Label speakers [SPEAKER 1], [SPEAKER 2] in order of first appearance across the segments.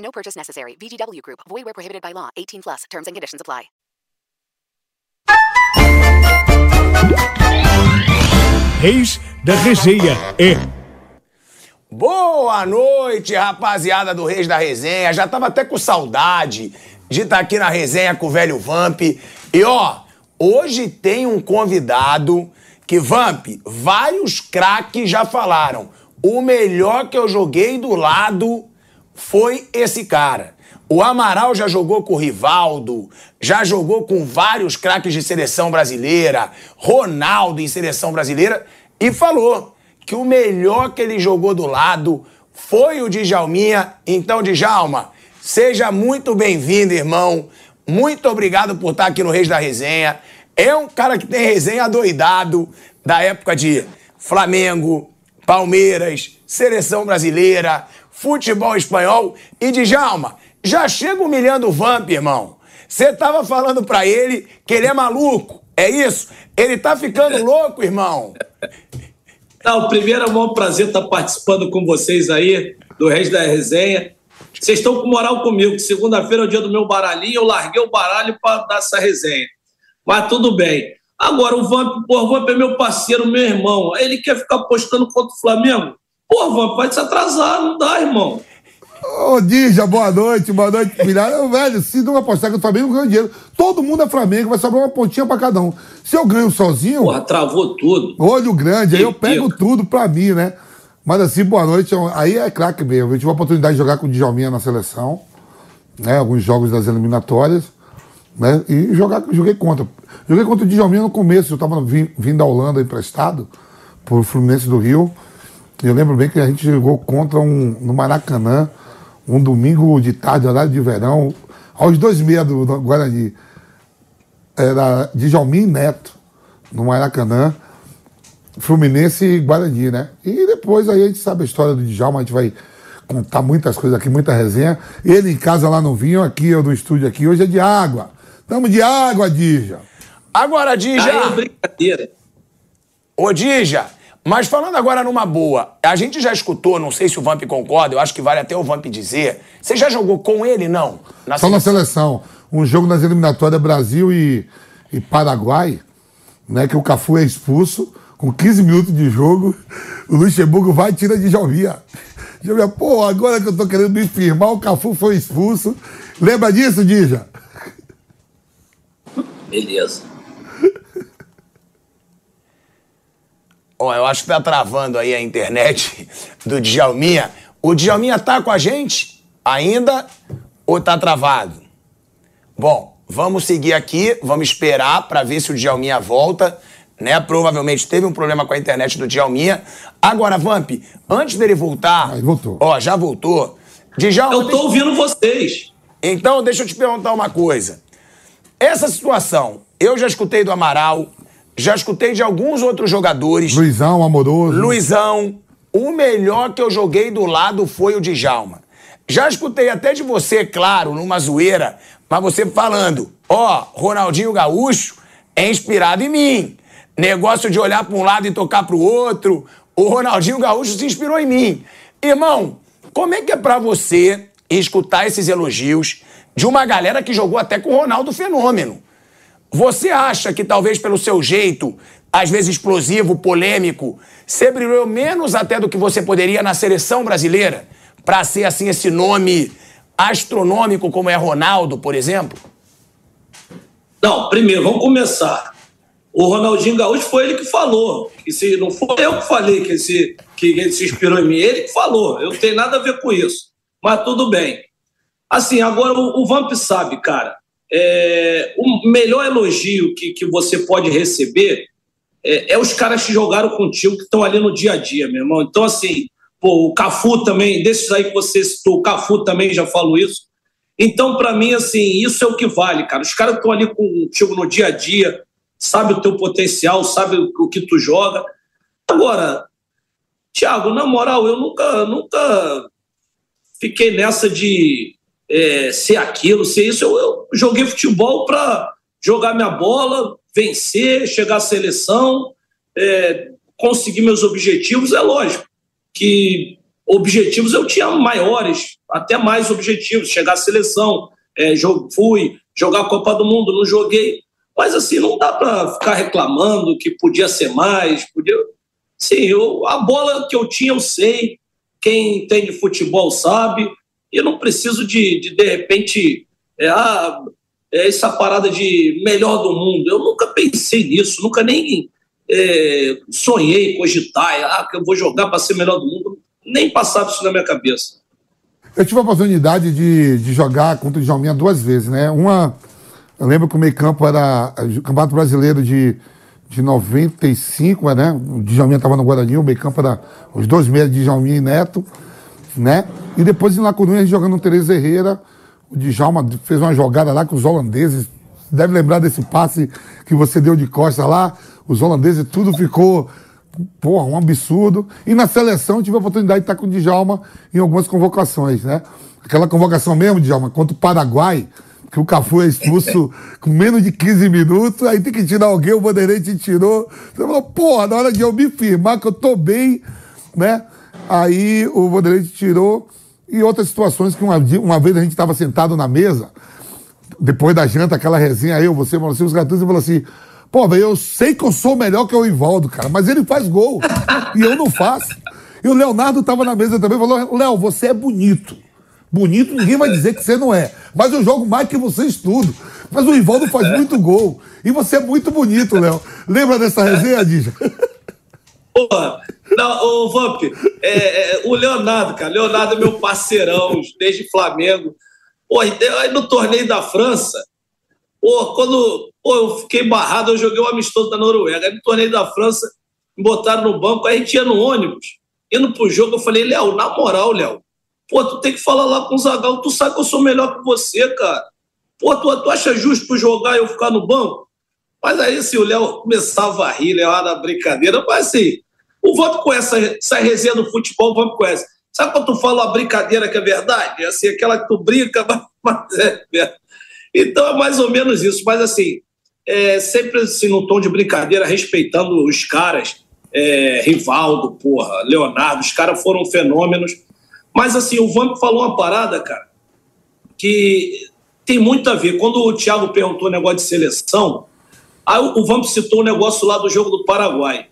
[SPEAKER 1] No purchase necessary. VGW Group. Void where prohibited by law. 18 plus. Terms and conditions apply.
[SPEAKER 2] Reis da Resenha é
[SPEAKER 3] Boa noite, rapaziada do Reis da Resenha. Já tava até com saudade de estar aqui na resenha com o velho Vamp. E ó, hoje tem um convidado que, Vamp, vários craques já falaram. O melhor que eu joguei do lado foi esse cara. O Amaral já jogou com o Rivaldo, já jogou com vários craques de seleção brasileira, Ronaldo em seleção brasileira, e falou que o melhor que ele jogou do lado foi o Djalminha. Então, Djalma, seja muito bem-vindo, irmão. Muito obrigado por estar aqui no Reis da Resenha. É um cara que tem resenha doidado da época de Flamengo, Palmeiras, seleção brasileira, futebol espanhol. E Djalma, já chega humilhando o Vamp, irmão. Você tava falando pra ele que ele é maluco. É isso? Ele tá ficando louco, irmão.
[SPEAKER 4] Não, primeiro é um bom prazer estar participando com vocês aí, do Reis da Resenha. Vocês estão com moral comigo, que segunda-feira é o dia do meu baralhinho, eu larguei o baralho para dar essa resenha. Mas tudo bem. Agora, o Vamp, pô, o Vamp é meu parceiro, meu irmão. Ele quer ficar apostando contra o Flamengo? Pô, Vamp, vai se atrasar, não dá, irmão.
[SPEAKER 5] Ô, Dija, boa noite, boa noite, filhado. Velho, se não apostar que o Flamengo ganha dinheiro, todo mundo é Flamengo, vai sobrar uma pontinha pra cada um. Se eu ganho sozinho.
[SPEAKER 4] Porra, travou tudo.
[SPEAKER 5] Olho grande, aí eu pego tudo pra mim, né? Mas assim, boa noite. Aí é craque mesmo. Eu tive a oportunidade de jogar com o Djalminha na seleção, né? Alguns jogos das eliminatórias, né? E jogar, joguei contra. Joguei contra o Djalminha no começo, eu tava vindo da Holanda emprestado pro Fluminense do Rio. E eu lembro bem que a gente jogou contra um no Maracanã um domingo de tarde, horário de verão, aos dois meia do, do Guarani. Era Djalmin Neto, no Maracanã, Fluminense e Guarani, né? E depois aí a gente sabe a história do Djalma, a gente vai contar muitas coisas aqui, muita resenha. Ele em casa lá no vinho, aqui eu no estúdio aqui, hoje é de água. Tamo de água, Dija.
[SPEAKER 3] Agora, Dija.
[SPEAKER 4] Aí é brincadeira.
[SPEAKER 3] Ô, Dija, mas falando agora numa boa, a gente já escutou, não sei se o Vamp concorda, eu acho que vale até o Vamp dizer. Você já jogou com ele, não?
[SPEAKER 5] Na Só seleção? na seleção. Um jogo nas eliminatórias Brasil e, e Paraguai, né? Que o Cafu é expulso, com 15 minutos de jogo, o Luxemburgo vai e tira de Jalvia. Jalvia, pô, agora que eu tô querendo me firmar, o Cafu foi expulso. Lembra disso, Dija?
[SPEAKER 4] Beleza.
[SPEAKER 3] Ó, eu acho que tá travando aí a internet do Djalminha. O Djalminha tá com a gente ainda ou tá travado? Bom, vamos seguir aqui, vamos esperar para ver se o Djalminha volta, né? Provavelmente teve um problema com a internet do Djalminha. Agora, Vamp, antes dele voltar...
[SPEAKER 5] Aí voltou.
[SPEAKER 3] Ó, já voltou. Djalma,
[SPEAKER 4] eu tô deixa... ouvindo vocês.
[SPEAKER 3] Então, deixa eu te perguntar uma coisa. Essa situação, eu já escutei do Amaral, já escutei de alguns outros jogadores.
[SPEAKER 5] Luizão, amoroso.
[SPEAKER 3] Luizão. O melhor que eu joguei do lado foi o Djalma. Já escutei até de você, claro, numa zoeira, mas você falando, ó, oh, Ronaldinho Gaúcho é inspirado em mim. Negócio de olhar para um lado e tocar para o outro. O Ronaldinho Gaúcho se inspirou em mim. Irmão, como é que é para você escutar esses elogios de uma galera que jogou até com o Ronaldo Fenômeno? Você acha que talvez pelo seu jeito, às vezes explosivo, polêmico, você brilhou menos até do que você poderia na seleção brasileira para ser assim esse nome astronômico como é Ronaldo, por exemplo?
[SPEAKER 4] Não, primeiro, vamos começar. O Ronaldinho Gaúcho foi ele que falou. Que se, não foi eu que falei que, esse, que ele se inspirou em mim, ele que falou. Eu não tenho nada a ver com isso. Mas tudo bem. Assim, agora o, o Vamp sabe, cara. É, o melhor elogio que, que você pode receber é, é, os caras que jogaram contigo, que estão ali no dia a dia, meu irmão. Então, assim, Pô, o Cafu também, desses aí que você citou, o Cafu também já falou isso. Então, para mim, assim, isso é o que vale, cara. Os caras estão ali contigo no dia a dia, sabe o teu potencial, sabe o que tu joga. Agora, Thiago, na moral, eu nunca, nunca fiquei nessa de é, ser aquilo, ser isso. Eu, eu joguei futebol para jogar minha bola, vencer, chegar à seleção, é, conseguir meus objetivos. É lógico que objetivos eu tinha maiores, até mais objetivos, chegar à seleção. É, fui jogar a Copa do Mundo, não joguei. Mas assim, não dá para ficar reclamando que podia ser mais, podia. Sim, eu, a bola que eu tinha eu sei, quem entende futebol sabe, e eu não preciso de, de, de repente, é, ah, é essa parada de melhor do mundo. Eu nunca pensei nisso, nunca nem é, sonhei cogitar, ah, que eu vou jogar para ser melhor do mundo. Nem passava isso na minha cabeça.
[SPEAKER 5] Eu tive a oportunidade de, de jogar contra o Djalminha duas vezes, né? Uma, eu lembro que o meio campo era o Campeonato Brasileiro de, de 95, né? O Djalminha estava no Guarani, o meio campo era os dois meios de Djalminha e Neto, né? E depois em Lacunha, jogando no Tereza Herrera, o Djalma fez uma jogada lá com os holandeses. Deve lembrar desse passe que você deu de costa lá. Os holandeses, tudo ficou, porra, um absurdo. E na seleção tive a oportunidade de estar com o Djalma em algumas convocações, né? Aquela convocação mesmo, Djalma, contra o Paraguai, que o Cafu é expulso com menos de 15 minutos, aí tem que tirar alguém, o Bandeirante tirou. Você falou, porra, na hora de eu me firmar que eu tô bem, né? Aí o Bandeirante tirou. E outras situações que uma, uma vez a gente estava sentado na mesa, depois da janta, aquela resenha, eu, você, você, os gatos, e falou assim: pô, velho, eu sei que eu sou melhor que o Ivaldo, cara, mas ele faz gol e eu não faço. E o Leonardo estava na mesa também e falou: Léo, você é bonito. Bonito, ninguém vai dizer que você não é. Mas eu jogo mais que vocês tudo. Mas o Ivaldo faz muito gol. E você é muito bonito, Léo. Lembra dessa resenha, Dija?
[SPEAKER 4] Porra, não, ô Vamp, é, é, o Leonardo, cara, Leonardo é meu parceirão desde Flamengo. Pô, aí no torneio da França, pô, quando pô, eu fiquei barrado, eu joguei o um amistoso da Noruega. Aí no torneio da França, me botaram no banco, aí a gente ia no ônibus, indo pro jogo, eu falei, Léo, na moral, Léo, pô, tu tem que falar lá com o Zagal, tu sabe que eu sou melhor que você, cara. Pô, tu, tu acha justo tu jogar e eu ficar no banco? Mas aí, assim, o Léo começava a rir, Léo era brincadeira, mas assim, o voto com essa, essa resenha do futebol, o com essa. Sabe quando tu fala uma brincadeira que é verdade? Assim, aquela que tu brinca, mas é verdade. Então é mais ou menos isso, mas assim, é, sempre assim, no tom de brincadeira, respeitando os caras, é, Rivaldo, porra, Leonardo, os caras foram fenômenos. Mas assim, o Vamp falou uma parada, cara, que tem muito a ver. Quando o Thiago perguntou o negócio de seleção, Aí o Vamp citou o negócio lá do jogo do Paraguai.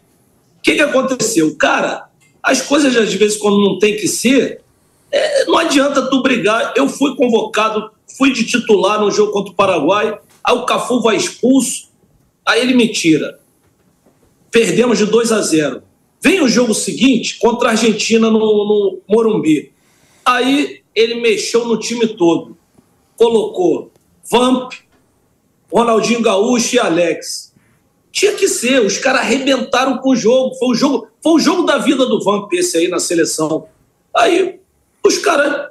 [SPEAKER 4] O que, que aconteceu? Cara, as coisas às vezes quando não tem que ser, é, não adianta tu brigar. Eu fui convocado, fui de titular no jogo contra o Paraguai, aí o Cafu vai expulso, aí ele me tira. Perdemos de 2 a 0. Vem o jogo seguinte contra a Argentina no, no Morumbi. Aí ele mexeu no time todo. Colocou Vamp, Ronaldinho Gaúcho e Alex. Tinha que ser, os caras arrebentaram com o jogo. Foi o jogo, foi o jogo da vida do Vamp esse aí na seleção. Aí os caras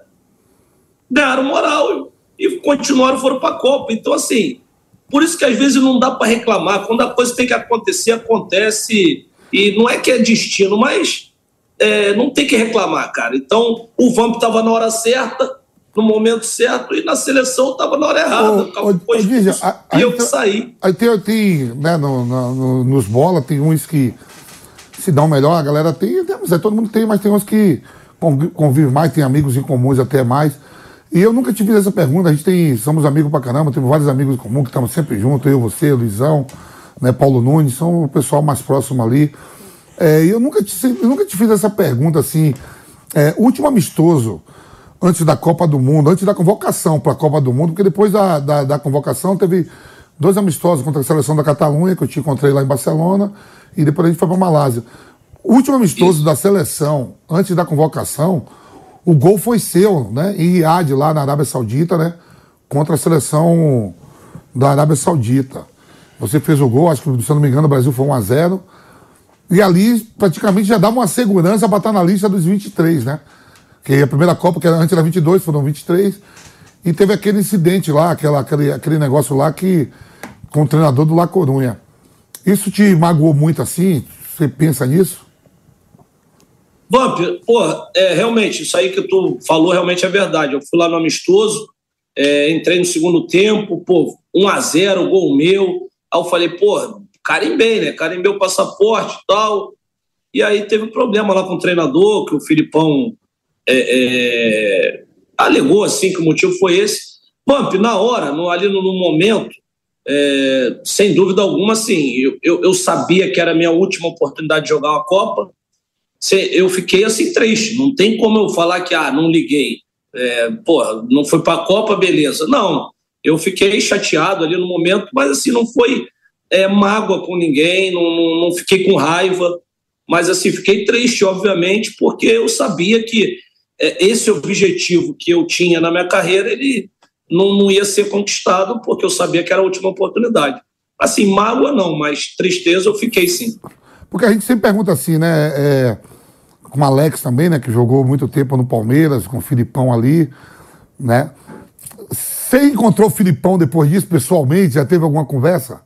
[SPEAKER 4] ganharam moral e continuaram, foram para a Copa. Então, assim, por isso que às vezes não dá para reclamar. Quando a coisa tem que acontecer, acontece. E não é que é destino, mas é, não tem que reclamar, cara. Então, o Vamp estava na hora certa, no momento certo e na seleção estava na hora errada. Ô, ô, ô, Gigi, e eu que saí.
[SPEAKER 5] Aí tem, tem né, no, no, nos bola, tem uns que se dão melhor, a galera tem, é, todo mundo tem, mas tem uns que convivem mais, tem amigos em comuns até mais. E eu nunca te fiz essa pergunta, a gente tem, somos amigos pra caramba, temos vários amigos em comum que estamos sempre juntos, eu, você, Luizão, né, Paulo Nunes, são o pessoal mais próximo ali. É, e eu nunca te, eu nunca te fiz essa pergunta assim, é, último amistoso, antes da Copa do Mundo, antes da convocação para a Copa do Mundo, porque depois da, da, da, convocação teve dois amistosos contra a seleção da Catalunha, que eu te encontrei lá em Barcelona, e depois a gente foi para Malásia. O último amistoso da seleção, antes da convocação, o gol foi seu, né? Em Riad, lá na Arábia Saudita, né? Contra a seleção da Arábia Saudita. Você fez o gol, acho que, se eu não me engano, o Brasil foi 1 a 0 E ali praticamente já dava uma segurança para estar na lista dos 23, né? Que a primeira Copa, que era, antes era 22, foram 23. E teve aquele incidente lá, aquela, aquele, aquele negócio lá que. com o treinador do La Corunha. Isso te magoou muito assim? Você pensa nisso?
[SPEAKER 4] Vamp, pô, é, realmente, isso aí que tu falou realmente é verdade. Eu fui lá no amistoso, é, entrei no segundo tempo, pô, 1 a 0 gol meu. Aí eu falei, pô, carimbei, né? Carimbei o passaporte e tal. E aí teve um problema lá com o treinador, que o Filipão é, é, alegou assim que o motivo foi esse. Vamp, na hora, no, ali no, no momento, é, sem dúvida alguma, assim, eu, eu, eu, sabia que era a minha última oportunidade de jogar uma Copa. Eu fiquei assim triste. Não tem como eu falar que, ah, não liguei. É, porra, não foi para a Copa, beleza. Não, eu fiquei chateado ali no momento, mas assim, não foi é, mágoa com ninguém, não, não, não fiquei com raiva. Mas assim, fiquei triste, obviamente, porque eu sabia que esse objetivo que eu tinha na minha carreira, ele não, não ia ser conquistado, porque eu sabia que era a última oportunidade. Assim, mágoa não, mas tristeza eu fiquei sim.
[SPEAKER 5] Porque a gente sempre pergunta assim, né? É, com o Alex também, né? Que jogou muito tempo no Palmeiras, com o Filipão ali, né? Você encontrou o Filipão depois disso, pessoalmente? Já teve alguma conversa?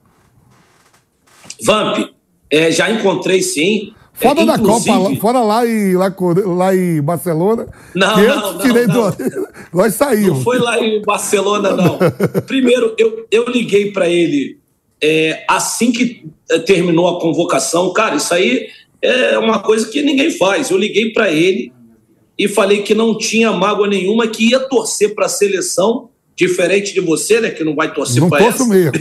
[SPEAKER 4] Vamp, é, já encontrei sim.
[SPEAKER 5] Fora é, da Copa, fora lá em, lá, lá em Barcelona.
[SPEAKER 4] Não, que não, não, tirei não. Do...
[SPEAKER 5] Nós saímos.
[SPEAKER 4] Não foi lá em Barcelona, não. Primeiro, eu, eu liguei para ele é, assim que é, terminou a convocação. Cara, isso aí é uma coisa que ninguém faz. Eu liguei para ele e falei que não tinha mágoa nenhuma, que ia torcer para a seleção, diferente de você, né, que não vai torcer para essa.
[SPEAKER 5] mesmo.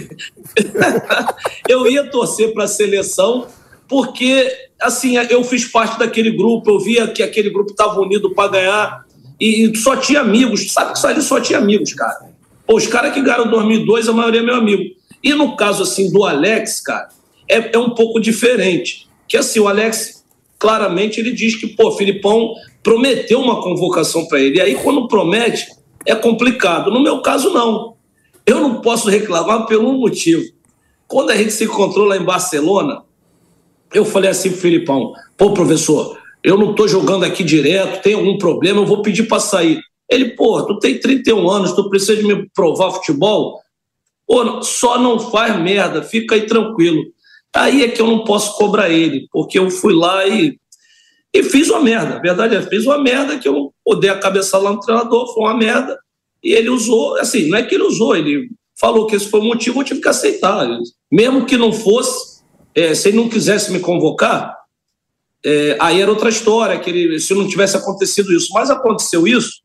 [SPEAKER 4] eu ia torcer para a seleção porque assim, eu fiz parte daquele grupo, eu via que aquele grupo estava unido para ganhar e só tinha amigos, sabe que só ali só tinha amigos, cara. Pô, os caras que ganharam 2002, a maioria é meu amigo. E no caso, assim, do Alex, cara, é, é um pouco diferente. Que assim, o Alex, claramente, ele diz que, pô, Filipão prometeu uma convocação para ele. E aí, quando promete, é complicado. No meu caso, não. Eu não posso reclamar pelo um motivo. Quando a gente se encontrou lá em Barcelona, eu falei assim Filipão, pô, professor, eu não tô jogando aqui direto, tem algum problema, eu vou pedir para sair. Ele, pô, tu tem 31 anos, tu precisa de me provar futebol? Pô, só não faz merda, fica aí tranquilo. Aí é que eu não posso cobrar ele, porque eu fui lá e, e fiz uma merda. A verdade é, fiz uma merda que eu podei a cabeça lá no treinador, foi uma merda. E ele usou, assim, não é que ele usou, ele falou que esse foi o motivo, eu tive que aceitar. Mesmo que não fosse, é, se ele não quisesse me convocar, é, aí era outra história, que ele, se não tivesse acontecido isso. Mas aconteceu isso,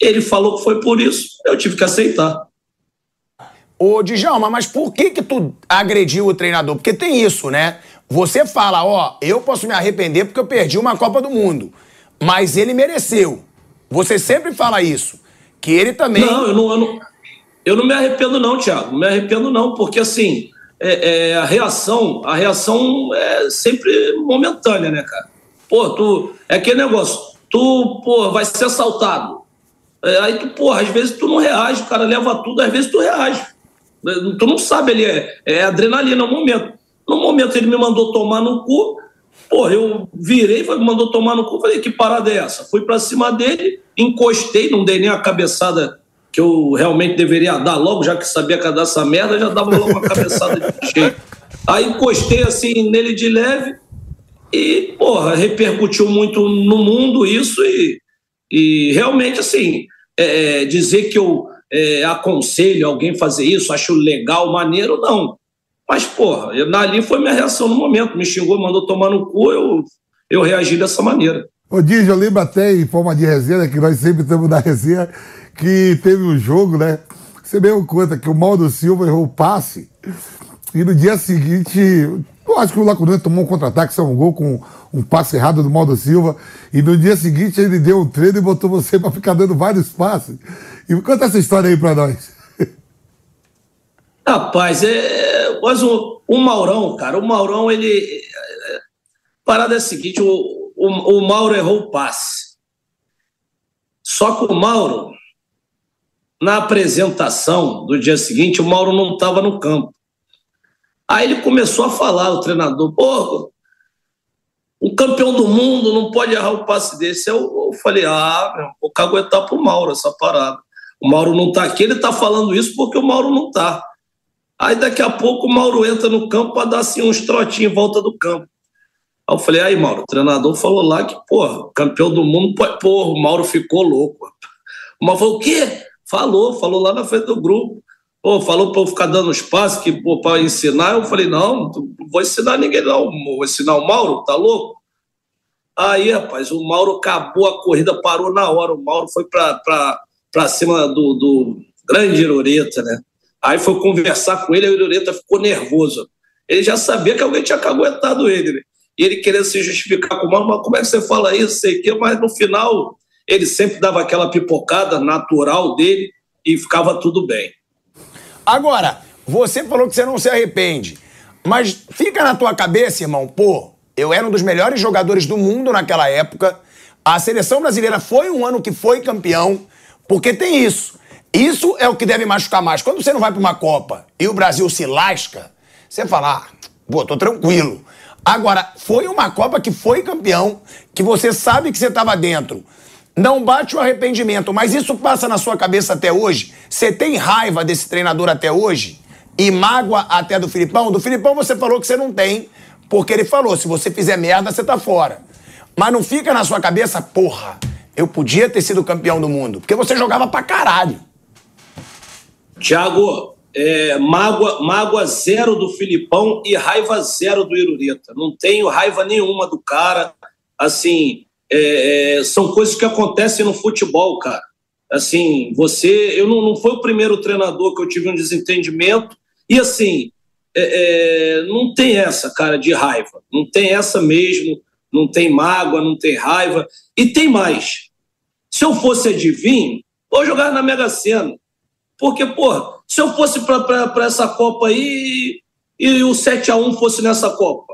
[SPEAKER 4] ele falou que foi por isso, eu tive que aceitar.
[SPEAKER 3] Ô, Djalma, mas por que que tu agrediu o treinador? Porque tem isso, né? Você fala, ó, eu posso me arrepender porque eu perdi uma Copa do Mundo. Mas ele mereceu. Você sempre fala isso. Que ele também.
[SPEAKER 4] Não, eu não, eu não, eu não me arrependo, não, Thiago. Não me arrependo, não, porque assim, é, é, a reação, a reação é sempre momentânea, né, cara? Pô, tu. É aquele negócio, tu, pô, vai ser assaltado. É, aí tu, porra, às vezes tu não reage, o cara leva tudo, às vezes tu reage. É, tu não sabe, ele é, é adrenalina no momento. No momento ele me mandou tomar no cu, pô, eu virei, me mandou tomar no cu, falei, que parada é essa? Fui pra cima dele, encostei, não dei nem a cabeçada que eu realmente deveria dar logo, já que sabia que ia dar essa merda, já dava logo uma cabeçada de jeito. Aí encostei assim nele de leve e, porra, repercutiu muito no mundo isso e, e realmente, assim, é, é dizer que eu é, aconselho alguém fazer isso, acho legal, maneiro, não. Mas, porra, ali foi minha reação no momento. Me xingou, mandou tomar no cu, eu, eu reagi dessa maneira.
[SPEAKER 5] Ô, Diz, eu lembro até em forma de resenha, que nós sempre estamos na resenha, que teve um jogo, né? Você deu conta que o Mauro Silva errou o passe e no dia seguinte, eu acho que o Lacunha tomou um contra-ataque, saiu um gol com um passe errado do Mauro Silva e no dia seguinte ele deu um treino e botou você para ficar dando vários passes. E conta essa história aí para nós.
[SPEAKER 4] Rapaz, é, mas o, o Maurão, cara, o Maurão, ele. É, parada é a seguinte: o, o, o Mauro errou o passe. Só que o Mauro, na apresentação do dia seguinte, o Mauro não estava no campo. Aí ele começou a falar, o treinador, pô, um campeão do mundo não pode errar um passe desse. Eu, eu falei, ah, meu, vou caguetar pro Mauro essa parada. O Mauro não tá aqui, ele tá falando isso porque o Mauro não tá. Aí daqui a pouco o Mauro entra no campo para dar assim uns trotinhos em volta do campo. Aí eu falei, aí, Mauro, o treinador falou lá que, porra, campeão do mundo, porra, o Mauro ficou louco. O Mauro falou, o quê? Falou, falou lá na frente do grupo. Pô, falou para eu ficar dando espaço que para ensinar. Eu falei, não, não vou ensinar ninguém, não. Vou ensinar o Mauro, tá louco? Aí, rapaz, o Mauro acabou a corrida, parou na hora. O Mauro foi para cima do, do grande Irureta, né? Aí foi conversar com ele, o Irureta ficou nervoso. Ele já sabia que alguém tinha caguetado ele, né? E ele querendo se justificar com o Mauro, mas como é que você fala isso, sei que, mas no final ele sempre dava aquela pipocada natural dele e ficava tudo bem.
[SPEAKER 3] Agora, você falou que você não se arrepende. Mas fica na tua cabeça, irmão, pô, eu era um dos melhores jogadores do mundo naquela época. A seleção brasileira foi um ano que foi campeão, porque tem isso. Isso é o que deve machucar mais. Quando você não vai para uma Copa e o Brasil se lasca, você fala, ah, pô, tô tranquilo. Agora, foi uma Copa que foi campeão, que você sabe que você estava dentro. Não bate o arrependimento, mas isso passa na sua cabeça até hoje? Você tem raiva desse treinador até hoje? E mágoa até do Filipão? Do Filipão você falou que você não tem, porque ele falou: se você fizer merda, você tá fora. Mas não fica na sua cabeça, porra, eu podia ter sido campeão do mundo, porque você jogava pra caralho.
[SPEAKER 4] Tiago, é, mágoa, mágoa zero do Filipão e raiva zero do Irureta. Não tenho raiva nenhuma do cara. Assim, é, é, são coisas que acontecem no futebol, cara. Assim, você. Eu não, não foi o primeiro treinador que eu tive um desentendimento. E assim, é, é, não tem essa, cara, de raiva. Não tem essa mesmo. Não tem mágoa, não tem raiva. E tem mais. Se eu fosse adivinho, vou jogar na Mega Sena. Porque, porra, se eu fosse para essa Copa aí e o 7 a 1 fosse nessa Copa,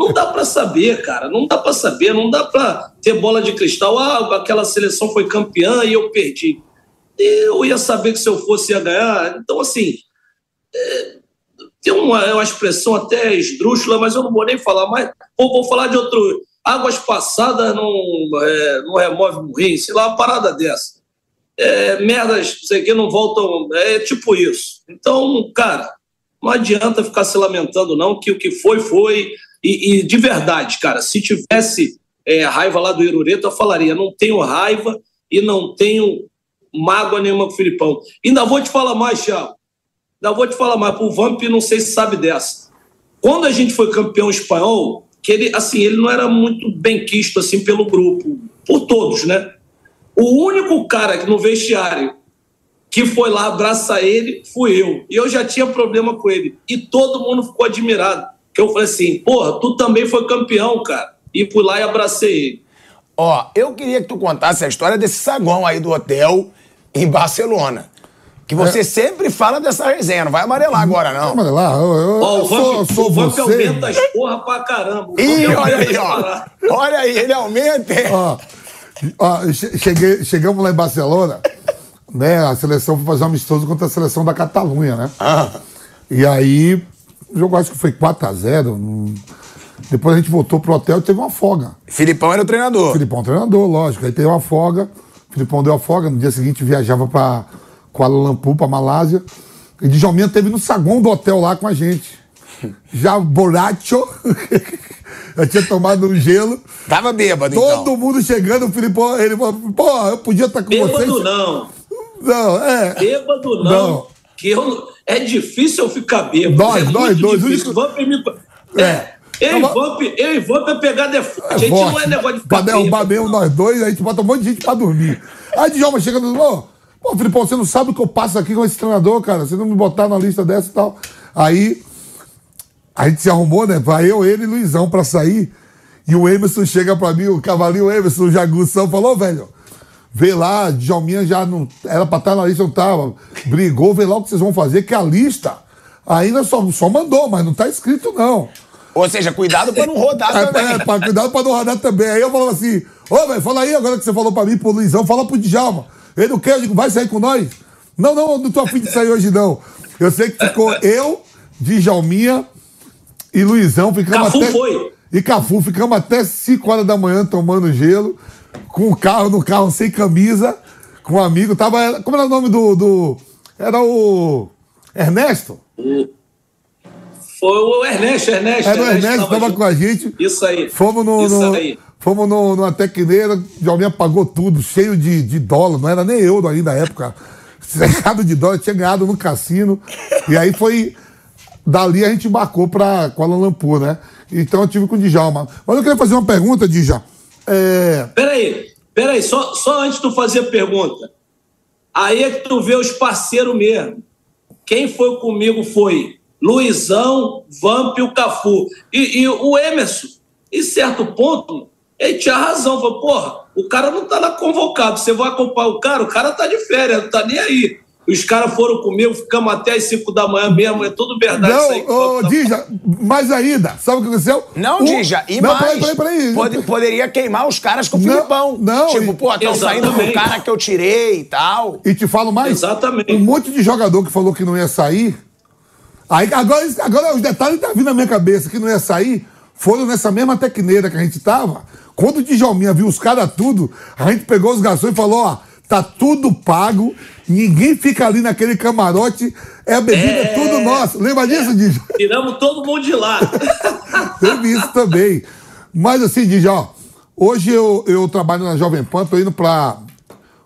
[SPEAKER 4] não dá para saber, cara. Não dá para saber, não dá para ter bola de cristal. Ah, aquela seleção foi campeã e eu perdi. Eu ia saber que se eu fosse ia ganhar. Então, assim, é, tem uma, é uma expressão até esdrúxula, mas eu não vou nem falar mais. Ou vou falar de outro. Águas passadas não, é, não remove morrinho, sei lá, uma parada dessa. É, merdas, sei que, não voltam. É tipo isso. Então, cara, não adianta ficar se lamentando, não, que o que foi, foi. E, e de verdade, cara, se tivesse é, raiva lá do Irureta, eu falaria: não tenho raiva e não tenho mágoa nenhuma com o Filipão. Ainda vou te falar mais, Thiago. Ainda vou te falar mais. O Vamp, não sei se sabe dessa. Quando a gente foi campeão espanhol, que ele, assim, ele não era muito bem quisto assim pelo grupo, por todos, né? O único cara que no vestiário que foi lá abraçar ele fui eu. E eu já tinha problema com ele. E todo mundo ficou admirado. Que eu falei assim, porra, tu também foi campeão, cara. E fui lá e abracei ele.
[SPEAKER 3] Ó, eu queria que tu contasse a história desse saguão aí do hotel em Barcelona. Que você é. sempre fala dessa resenha, não vai amarelar agora, não.
[SPEAKER 5] Amarelar, eu, eu,
[SPEAKER 4] ó, eu sou, sou o você. aumenta as porra pra caramba.
[SPEAKER 3] Ih, olha aí, ó. Olha aí, ele aumenta.
[SPEAKER 5] Ó, ó, cheguei, chegamos lá em Barcelona, né? A seleção foi fazer um amistoso contra a seleção da Catalunha, né? Ah. E aí o jogo acho que foi 4x0. Depois a gente voltou pro hotel e teve uma folga.
[SPEAKER 3] Filipão era o treinador.
[SPEAKER 5] Filipão treinador, lógico. Aí teve uma folga. Filipão deu a folga. No dia seguinte viajava para Kuala Lumpur, para Malásia. E Djalminha teve no saguão do hotel lá com a gente. Já borracho. Eu tinha tomado um gelo.
[SPEAKER 3] Tava bêbado,
[SPEAKER 5] Todo
[SPEAKER 3] então.
[SPEAKER 5] mundo chegando, o Filipão, ele falou, pô, eu podia estar com
[SPEAKER 4] bêbado
[SPEAKER 5] vocês.
[SPEAKER 4] Bêbado não.
[SPEAKER 5] Não, é.
[SPEAKER 4] Bêbado não. não. Que eu, é difícil eu ficar bêbado.
[SPEAKER 5] Nós,
[SPEAKER 4] é
[SPEAKER 5] nós dois.
[SPEAKER 4] Difícil. Vamp me... É. Eu e Vamp, eu e Vamp é pegada é forte. É a gente não é negócio de ficar
[SPEAKER 5] Pra derrubar mesmo nós dois, a gente bota um monte de gente pra dormir. Aí Djalma chega e fala, pô, Filipão, você não sabe o que eu passo aqui com esse treinador, cara. Você não me botar na lista dessa e tal. Aí a gente se arrumou, né? Vai eu, ele e Luizão pra sair. E o Emerson chega pra mim, o cavalinho Emerson, o Jagução, falou, velho Vê lá, Djalminha já não. Era pra estar na lista, não tava. Brigou, vê lá o que vocês vão fazer, que a lista ainda só, só mandou, mas não tá escrito, não.
[SPEAKER 3] Ou seja, cuidado pra não rodar é, também. É,
[SPEAKER 5] pra, cuidado pra não rodar também. Aí eu falava assim, ô, velho, fala aí agora que você falou pra mim, pro Luizão, fala pro Djalma. Ele não quer, eu digo, vai sair com nós? Não, não, não tô afim de sair hoje, não. Eu sei que ficou eu, Djalminha e Luizão. Ficamos
[SPEAKER 4] Cafu
[SPEAKER 5] até...
[SPEAKER 4] foi.
[SPEAKER 5] e Cafu ficamos até 5 horas da manhã tomando gelo, com o carro no carro sem camisa, com um amigo. Tava, como era o nome do. do era o. Ernesto?
[SPEAKER 4] Foi o Ernesto, Ernesto.
[SPEAKER 5] Era o Ernesto, estava
[SPEAKER 4] junto.
[SPEAKER 5] com a gente.
[SPEAKER 4] Isso aí.
[SPEAKER 5] Fomos no.
[SPEAKER 4] Isso
[SPEAKER 5] no-
[SPEAKER 4] aí.
[SPEAKER 5] Fomos no, numa tecneira, Jalminha pagou tudo, cheio de, de dólar, não era nem euro ainda na época. Cercado de dólar, tinha ganhado no cassino. E aí foi. Dali a gente embarcou pra Kuala Lumpur, né? Então eu tive com o Djalma. Mas eu queria fazer uma pergunta, Dija. É,
[SPEAKER 4] Peraí, peraí, só, só antes de tu fazer a pergunta. Aí é que tu vê os parceiros mesmo. Quem foi comigo foi Luizão, Vamp e o Cafu. E, e o Emerson, em certo ponto, ele tinha razão. Falou, porra, o cara não tá lá convocado. Você vai acompanhar o cara, o cara tá de férias, não tá nem aí. Os caras foram comigo, ficamos até as 5 da manhã mesmo, é tudo verdade isso aí.
[SPEAKER 5] não, ô, Dija, mais ainda, sabe o que aconteceu?
[SPEAKER 3] Não,
[SPEAKER 5] O-
[SPEAKER 3] Dija, e
[SPEAKER 5] não,
[SPEAKER 3] mais.
[SPEAKER 5] Peraí, peraí, peraí.
[SPEAKER 3] Pode- poderia queimar os caras com o
[SPEAKER 5] Não,
[SPEAKER 3] Filipão.
[SPEAKER 5] não,
[SPEAKER 3] Tipo,
[SPEAKER 5] e-
[SPEAKER 3] pô, estão saindo com o cara que eu tirei e tal.
[SPEAKER 5] E te falo mais.
[SPEAKER 4] Exatamente.
[SPEAKER 5] Um monte de jogador que falou que não ia sair. Aí agora, agora os detalhes estão vindo na minha cabeça que não ia sair. Foram nessa mesma tecneira que a gente tava. Quando o Djalminha viu os caras tudo, a gente pegou os garçons e falou: ó, tá tudo pago, ninguém fica ali naquele camarote, é a bebida é tudo nosso. Lembra disso, Dija?
[SPEAKER 4] Tiramos todo mundo de lá.
[SPEAKER 5] Teve isso também. Mas assim, Dija, ó, hoje eu, eu trabalho na Jovem Pan, tô indo para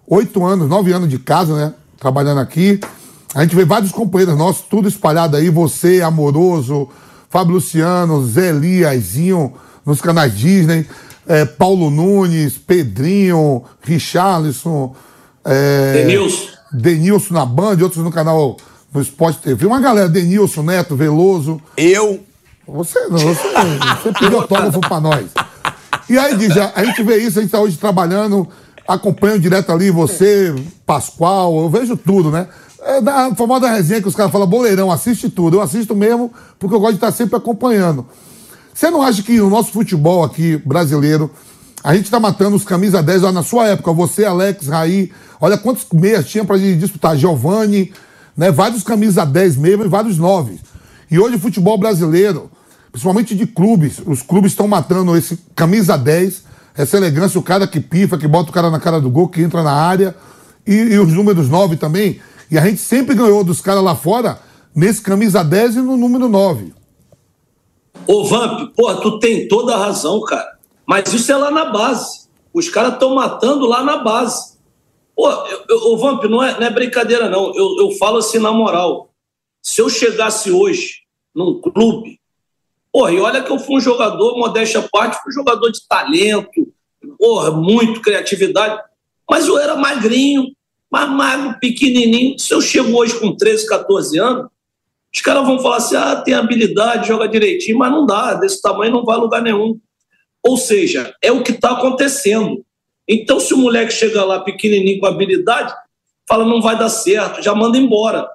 [SPEAKER 5] oito anos, nove anos de casa, né? Trabalhando aqui. A gente vê vários companheiros nossos, tudo espalhado aí, você, Amoroso, Fábio Luciano, Zé Eliazinho, nos canais Disney, eh, Paulo Nunes, Pedrinho, Richarlison, eh,
[SPEAKER 4] Denilson.
[SPEAKER 5] Denilson na Band, outros no canal no Sport TV. Uma galera, Denilson, Neto, Veloso.
[SPEAKER 3] Eu.
[SPEAKER 5] Você não, você, você pediu autógrafo pra nós. E aí, Dija, a gente vê isso, a gente tá hoje trabalhando, acompanho direto ali você, Pascoal, eu vejo tudo, né? É da famosa resenha que os caras falam, boleirão, assiste tudo. Eu assisto mesmo, porque eu gosto de estar sempre acompanhando. Você não acha que o nosso futebol aqui, brasileiro, a gente tá matando os camisa 10 lá na sua época, você, Alex, Raí, olha quantos meias tinha gente disputar, Giovanni, né? Vários camisa 10 mesmo e vários 9. E hoje o futebol brasileiro, principalmente de clubes, os clubes estão matando esse camisa 10, essa elegância, o cara que pifa, que bota o cara na cara do gol, que entra na área, e, e os números 9 também. E a gente sempre ganhou dos caras lá fora nesse camisa 10 e no número 9.
[SPEAKER 4] Ô, Vamp, pô, tu tem toda a razão, cara. Mas isso é lá na base. Os caras estão matando lá na base. Pô, eu, eu- Vamp, não é, não é brincadeira, não. Eu, eu falo assim na moral. Se eu chegasse hoje num clube, porra, e olha que eu fui um jogador, modéstia à parte, fui um jogador de talento, porra, muito criatividade, mas eu era magrinho, mais magro, pequenininho. Se eu chego hoje com 13, 14 anos, os caras vão falar assim: ah, tem habilidade, joga direitinho, mas não dá, desse tamanho não vai lugar nenhum. Ou seja, é o que está acontecendo. Então, se o moleque chega lá pequenininho com habilidade, fala não vai dar certo, já manda embora.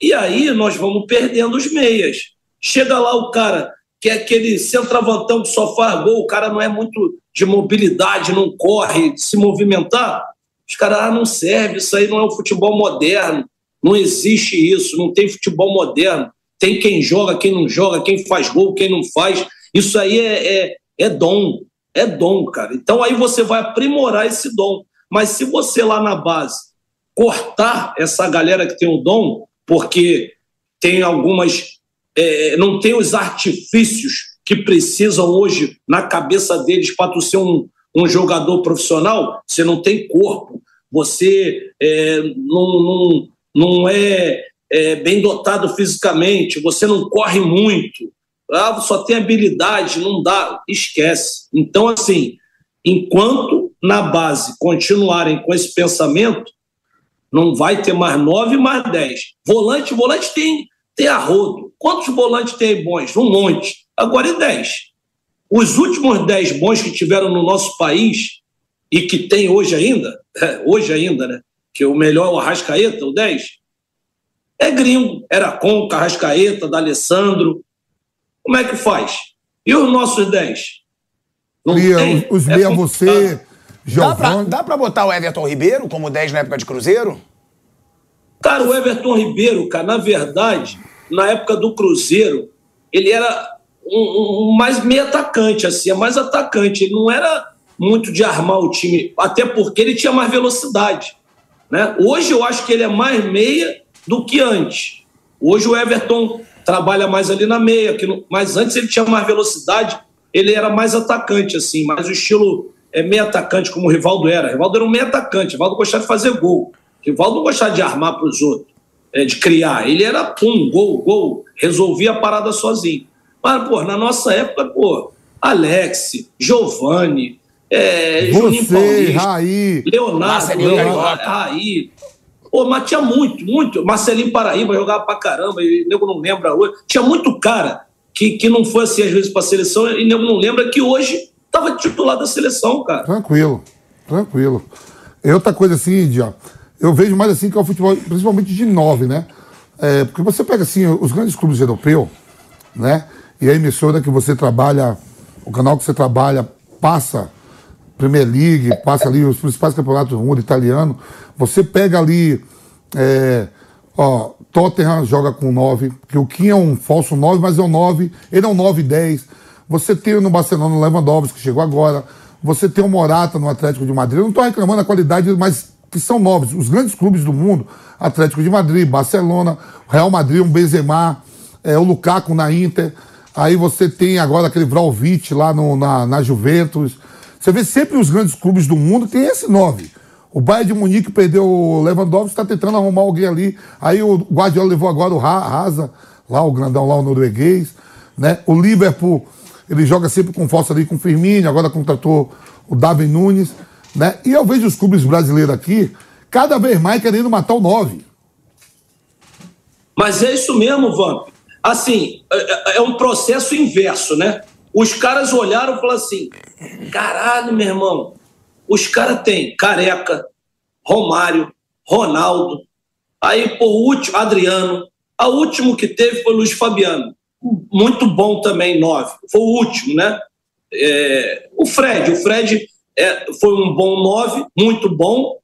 [SPEAKER 4] E aí nós vamos perdendo os meias. Chega lá o cara que é aquele centroavantão que só faz gol, o cara não é muito de mobilidade, não corre, se movimentar. Os caras, ah, não serve, isso aí não é o futebol moderno. Não existe isso, não tem futebol moderno. Tem quem joga, quem não joga, quem faz gol, quem não faz. Isso aí é, é, é dom, é dom, cara. Então aí você vai aprimorar esse dom. Mas se você lá na base cortar essa galera que tem o dom, porque tem algumas. é, não tem os artifícios que precisam hoje na cabeça deles para tu ser um, um jogador profissional, você não tem corpo, você é, não, não, não é, é bem dotado fisicamente, você não corre muito, ah, só tem habilidade, não dá, esquece. Então, assim, enquanto na base continuarem com esse pensamento, não vai ter mais nove, mais dez. Volante, volante tem, tem arrodo. Quantos volantes tem bons? Um monte. Agora é dez. Os últimos dez bons que tiveram no nosso país e que tem hoje ainda, hoje ainda, né? Que o melhor é o Arrascaeta, o 10, é gringo. Era com Arrascaeta, D'Alessandro. Como é que faz? E os nossos 10? Não
[SPEAKER 5] E
[SPEAKER 4] tem.
[SPEAKER 5] os,
[SPEAKER 4] É
[SPEAKER 5] meia você,
[SPEAKER 3] Dá pra,
[SPEAKER 5] Giovanni.
[SPEAKER 3] dá pra botar o Everton Ribeiro como 10 na época de Cruzeiro?
[SPEAKER 4] Cara, o Everton Ribeiro, cara, na verdade, na época do Cruzeiro, ele era um, um, mais meio atacante, assim, é mais atacante. Ele não era muito de armar o time, até porque ele tinha mais velocidade. Né? Hoje eu acho que ele é mais meia do que antes. Hoje o Everton trabalha mais ali na meia, que mas antes ele tinha mais velocidade, ele era mais atacante, assim, mais o estilo é, meio atacante, como o Rivaldo era. O Rivaldo era um meio atacante, o Rivaldo gostava de fazer gol. O Rivaldo não gostava de armar para os outros, é, de criar. Ele era pum, gol, gol, resolvia a parada sozinho. Mas, pô, na nossa época, pô, Alex, Giovanni, é,
[SPEAKER 5] Você, Juninho Paulista, Raí,
[SPEAKER 4] Leonardo, Leonardo Raí. Pô, mas tinha muito, muito. Marcelinho Paraíba jogava pra caramba, e o nego não lembra hoje. Tinha muito cara que, que não foi assim, às vezes, pra seleção, e o nego não lembra que hoje tava titular da seleção, cara.
[SPEAKER 5] Tranquilo, tranquilo. E outra coisa assim, Dia, eu vejo mais assim que é o futebol, principalmente de nove, né? É, porque você pega assim, os grandes clubes europeus, né? E a emissora que você trabalha, o canal que você trabalha, passa Premier League, passa ali os principais campeonatos do mundo, italiano. Você pega ali. É, ó, Tottenham joga com 9, que o Kim é um falso 9, mas é um 9, ele é um 9 10. Você tem no Barcelona o Lewandowski, que chegou agora. Você tem o Morata no Atlético de Madrid. Eu não estou reclamando da qualidade, mas que são novos. Os grandes clubes do mundo, Atlético de Madrid, Barcelona, Real Madrid, um Benzema, é, o Lukaku na Inter. Aí você tem agora aquele Vlaovic lá no, na, na Juventus. Você vê sempre os grandes clubes do mundo tem esse nove. O Bayern de Munique perdeu o Lewandowski, está tentando arrumar alguém ali. Aí o Guardiola levou agora o Rasa, lá o grandão lá, o norueguês. Né? O Liverpool, ele joga sempre com força ali com o Firmino, agora contratou o Davi Nunes. Né? E eu vejo os clubes brasileiros aqui cada vez mais querendo matar o nove.
[SPEAKER 4] Mas é isso mesmo, Vamp. Assim, é, é, é um processo inverso, né? Os caras olharam e falaram assim: caralho, meu irmão, os caras têm Careca, Romário, Ronaldo, aí por último, Adriano. A último que teve foi o Luiz Fabiano. Muito bom também, nove. Foi o último, né? É, o Fred, o Fred é, foi um bom nove, muito bom,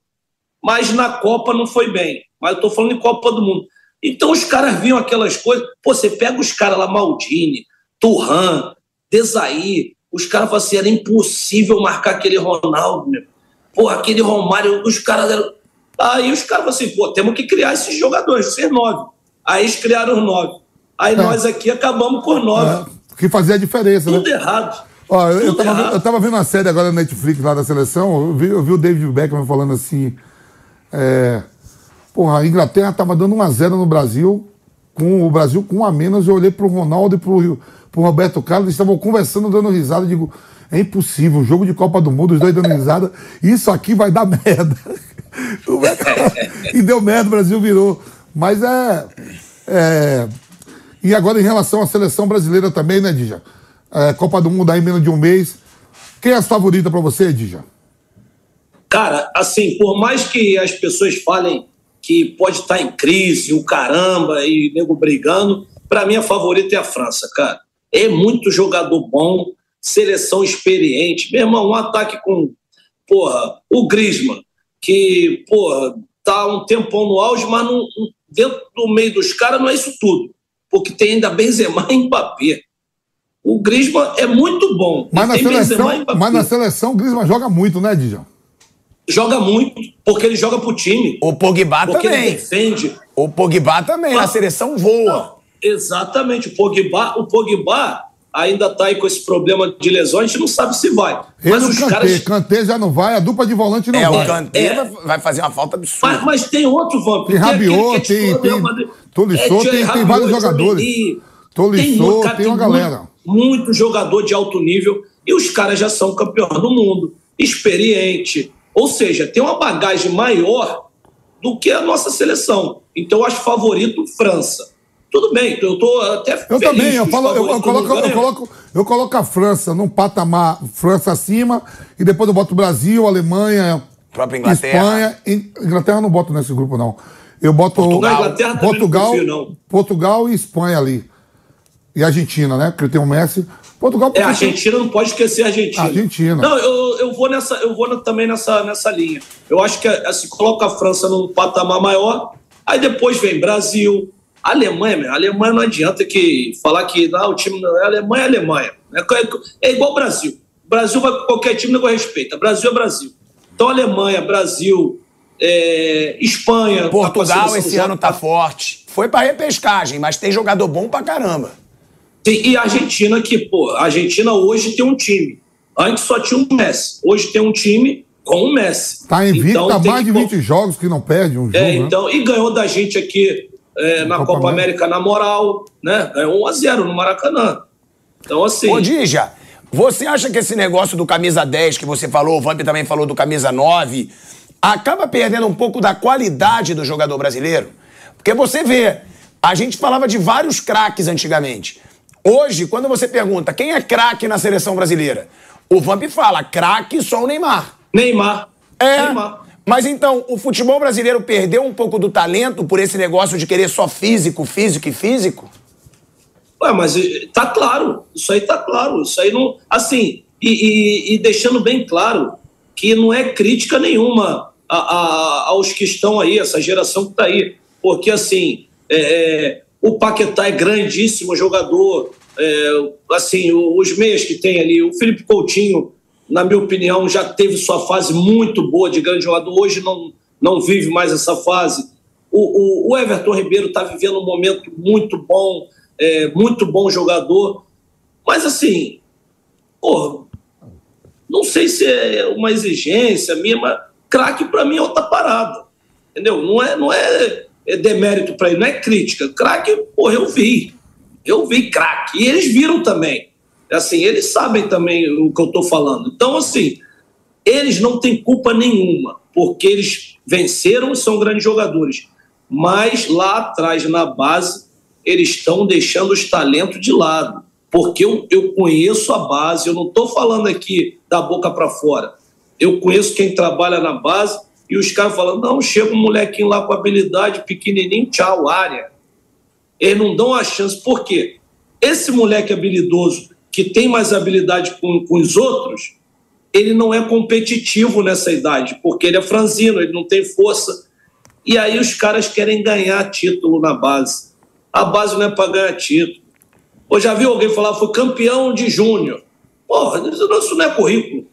[SPEAKER 4] mas na Copa não foi bem. Mas eu estou falando em Copa do Mundo. Então os caras viam aquelas coisas. Pô, você pega os caras lá, Maldini, Turran, Desaí. Os caras falaram assim, era impossível marcar aquele Ronaldo, meu. Pô, aquele Romário, os caras eram... Aí os caras falaram assim, pô, temos que criar esses jogadores, ser nove. Aí eles criaram os nove. Aí é. nós aqui acabamos com os nove.
[SPEAKER 5] É, que fazia a diferença,
[SPEAKER 4] Tudo
[SPEAKER 5] né?
[SPEAKER 4] errado.
[SPEAKER 5] Ó, eu, eu, tava, eu tava vendo uma série agora na Netflix lá da seleção, eu vi, eu vi o David Beckham falando assim, é, porra, a Inglaterra tava dando 1 a 0 no Brasil, com o Brasil com um a menos, eu olhei pro Ronaldo e pro, pro Roberto Carlos, eles estavam conversando, dando risada. Digo, é impossível, jogo de Copa do Mundo, os dois dando risada, isso aqui vai dar merda. e deu merda, o Brasil virou. Mas é, é. E agora em relação à seleção brasileira também, né, Dija? É, Copa do Mundo aí menos de um mês. Quem é a favorita para você, Dija?
[SPEAKER 4] Cara, assim, por mais que as pessoas falem que pode estar em crise, o caramba, e nego brigando, para mim a favorita é a França, cara. É muito jogador bom, seleção experiente. Meu irmão, um ataque com, porra, o Griezmann, que, porra, tá um tempão no auge, mas não, dentro do meio dos caras não é isso tudo. Porque tem ainda Benzema e Mbappé. O Griezmann é muito bom.
[SPEAKER 5] Mas na, seleção, mas na seleção o Griezmann joga muito, né, Dijon?
[SPEAKER 4] Joga muito, porque ele joga pro time.
[SPEAKER 3] O Pogba
[SPEAKER 4] porque
[SPEAKER 3] também.
[SPEAKER 4] ele defende.
[SPEAKER 3] O Pogba também, a seleção voa. Não,
[SPEAKER 4] Exatamente. O Pogba, o Pogba ainda está aí com esse problema de lesão, a gente não sabe se vai.
[SPEAKER 5] Ele mas os Kanté, caras. Kanté já não vai, a dupla de volante não
[SPEAKER 3] é,
[SPEAKER 5] vai.
[SPEAKER 3] O Kanté é. vai fazer uma falta absurda.
[SPEAKER 4] Mas, mas tem outro, Vamp.
[SPEAKER 5] Tem Rabiot, tem. tem Tolisso, é, tem, tem vários jogadores. Tolisso, tem, tem uma galera.
[SPEAKER 4] Muito, muito jogador de alto nível e os caras já são campeões do mundo, experiente. Ou seja, tem uma bagagem maior do que a nossa seleção. Então, eu acho favorito França. Tudo bem, eu estou até
[SPEAKER 5] Eu também, eu, falo, eu, eu, coloco, eu, coloco, eu coloco a França num patamar, França acima, e depois eu boto Brasil, Alemanha,
[SPEAKER 3] própria Inglaterra.
[SPEAKER 5] Espanha. Inglaterra não boto nesse grupo, não. Eu boto
[SPEAKER 4] Portugal,
[SPEAKER 5] Portugal,
[SPEAKER 4] confio, não.
[SPEAKER 5] Portugal e Espanha ali. E Argentina, né? Porque tem o Messi. Portugal.
[SPEAKER 4] É, a Argentina não pode esquecer a Argentina.
[SPEAKER 5] Argentina.
[SPEAKER 4] Não, eu, eu vou nessa, eu vou também nessa, nessa linha. Eu acho que assim, coloca a França num patamar maior, aí depois vem Brasil, A Alemanha, meu, a Alemanha não adianta que falar que não, o time não é Alemanha, é Alemanha. É, é igual o Brasil. O Brasil vai qualquer time não respeita. Brasil é Brasil. Então, Alemanha, Brasil, é, Espanha.
[SPEAKER 3] Portugal esse ano tá forte. Foi pra repescagem, mas tem jogador bom pra caramba.
[SPEAKER 4] Sim, e a Argentina, que, pô, a Argentina hoje tem um time. Antes só tinha um Messi. Hoje tem um time com o Messi.
[SPEAKER 5] Tá invicto então, há mais de 20 jogos que não perde um jogo.
[SPEAKER 4] É, então, né? e ganhou da gente aqui é, na Copa, Copa América. Na moral, né? Ganhou 1x0 no Maracanã. Então, assim.
[SPEAKER 3] Ô, Dija, você acha que esse negócio do camisa 10 que você falou, o Vamp também falou do camisa 9, acaba perdendo um pouco da qualidade do jogador brasileiro? Porque você vê, a gente falava de vários craques antigamente. Hoje, quando você pergunta quem é craque na seleção brasileira, o Vamp fala craque só o Neymar.
[SPEAKER 4] Neymar.
[SPEAKER 3] É.
[SPEAKER 4] Neymar.
[SPEAKER 3] Mas então, o futebol brasileiro perdeu um pouco do talento por esse negócio de querer só físico, físico e físico?
[SPEAKER 4] Ué, mas eh, tá claro, isso aí tá claro, isso aí não. Assim, e, e, e deixando bem claro que não é crítica nenhuma a, a, aos que estão aí, essa geração que tá aí. Porque, assim, é, é, o Paquetá é grandíssimo jogador, é, assim, os meias que tem ali, o Felipe Coutinho na minha opinião, já teve sua fase muito boa de grande jogador. Hoje não, não vive mais essa fase. O, o, o Everton Ribeiro está vivendo um momento muito bom, é, muito bom jogador. Mas, assim, porra, não sei se é uma exigência minha, mas craque para mim é outra parada. Entendeu? Não é, não é, é demérito para ele, não é crítica. Craque, porra, eu vi. Eu vi craque. E eles viram também assim, eles sabem também o que eu estou falando. Então, assim, eles não têm culpa nenhuma, porque eles venceram e são grandes jogadores. Mas lá atrás, na base, eles estão deixando os talentos de lado. Porque eu, eu conheço a base, eu não estou falando aqui da boca para fora. Eu conheço quem trabalha na base e os caras falam: não, chega um molequinho lá com habilidade, pequenininho, tchau, área. Eles não dão a chance. Por quê? Esse moleque habilidoso que tem mais habilidade com, com os outros, ele não é competitivo nessa idade, porque ele é franzino, ele não tem força. E aí os caras querem ganhar título na base. A base não é para ganhar título. Ou já viu alguém falar, foi campeão de júnior. Porra, isso não é currículo.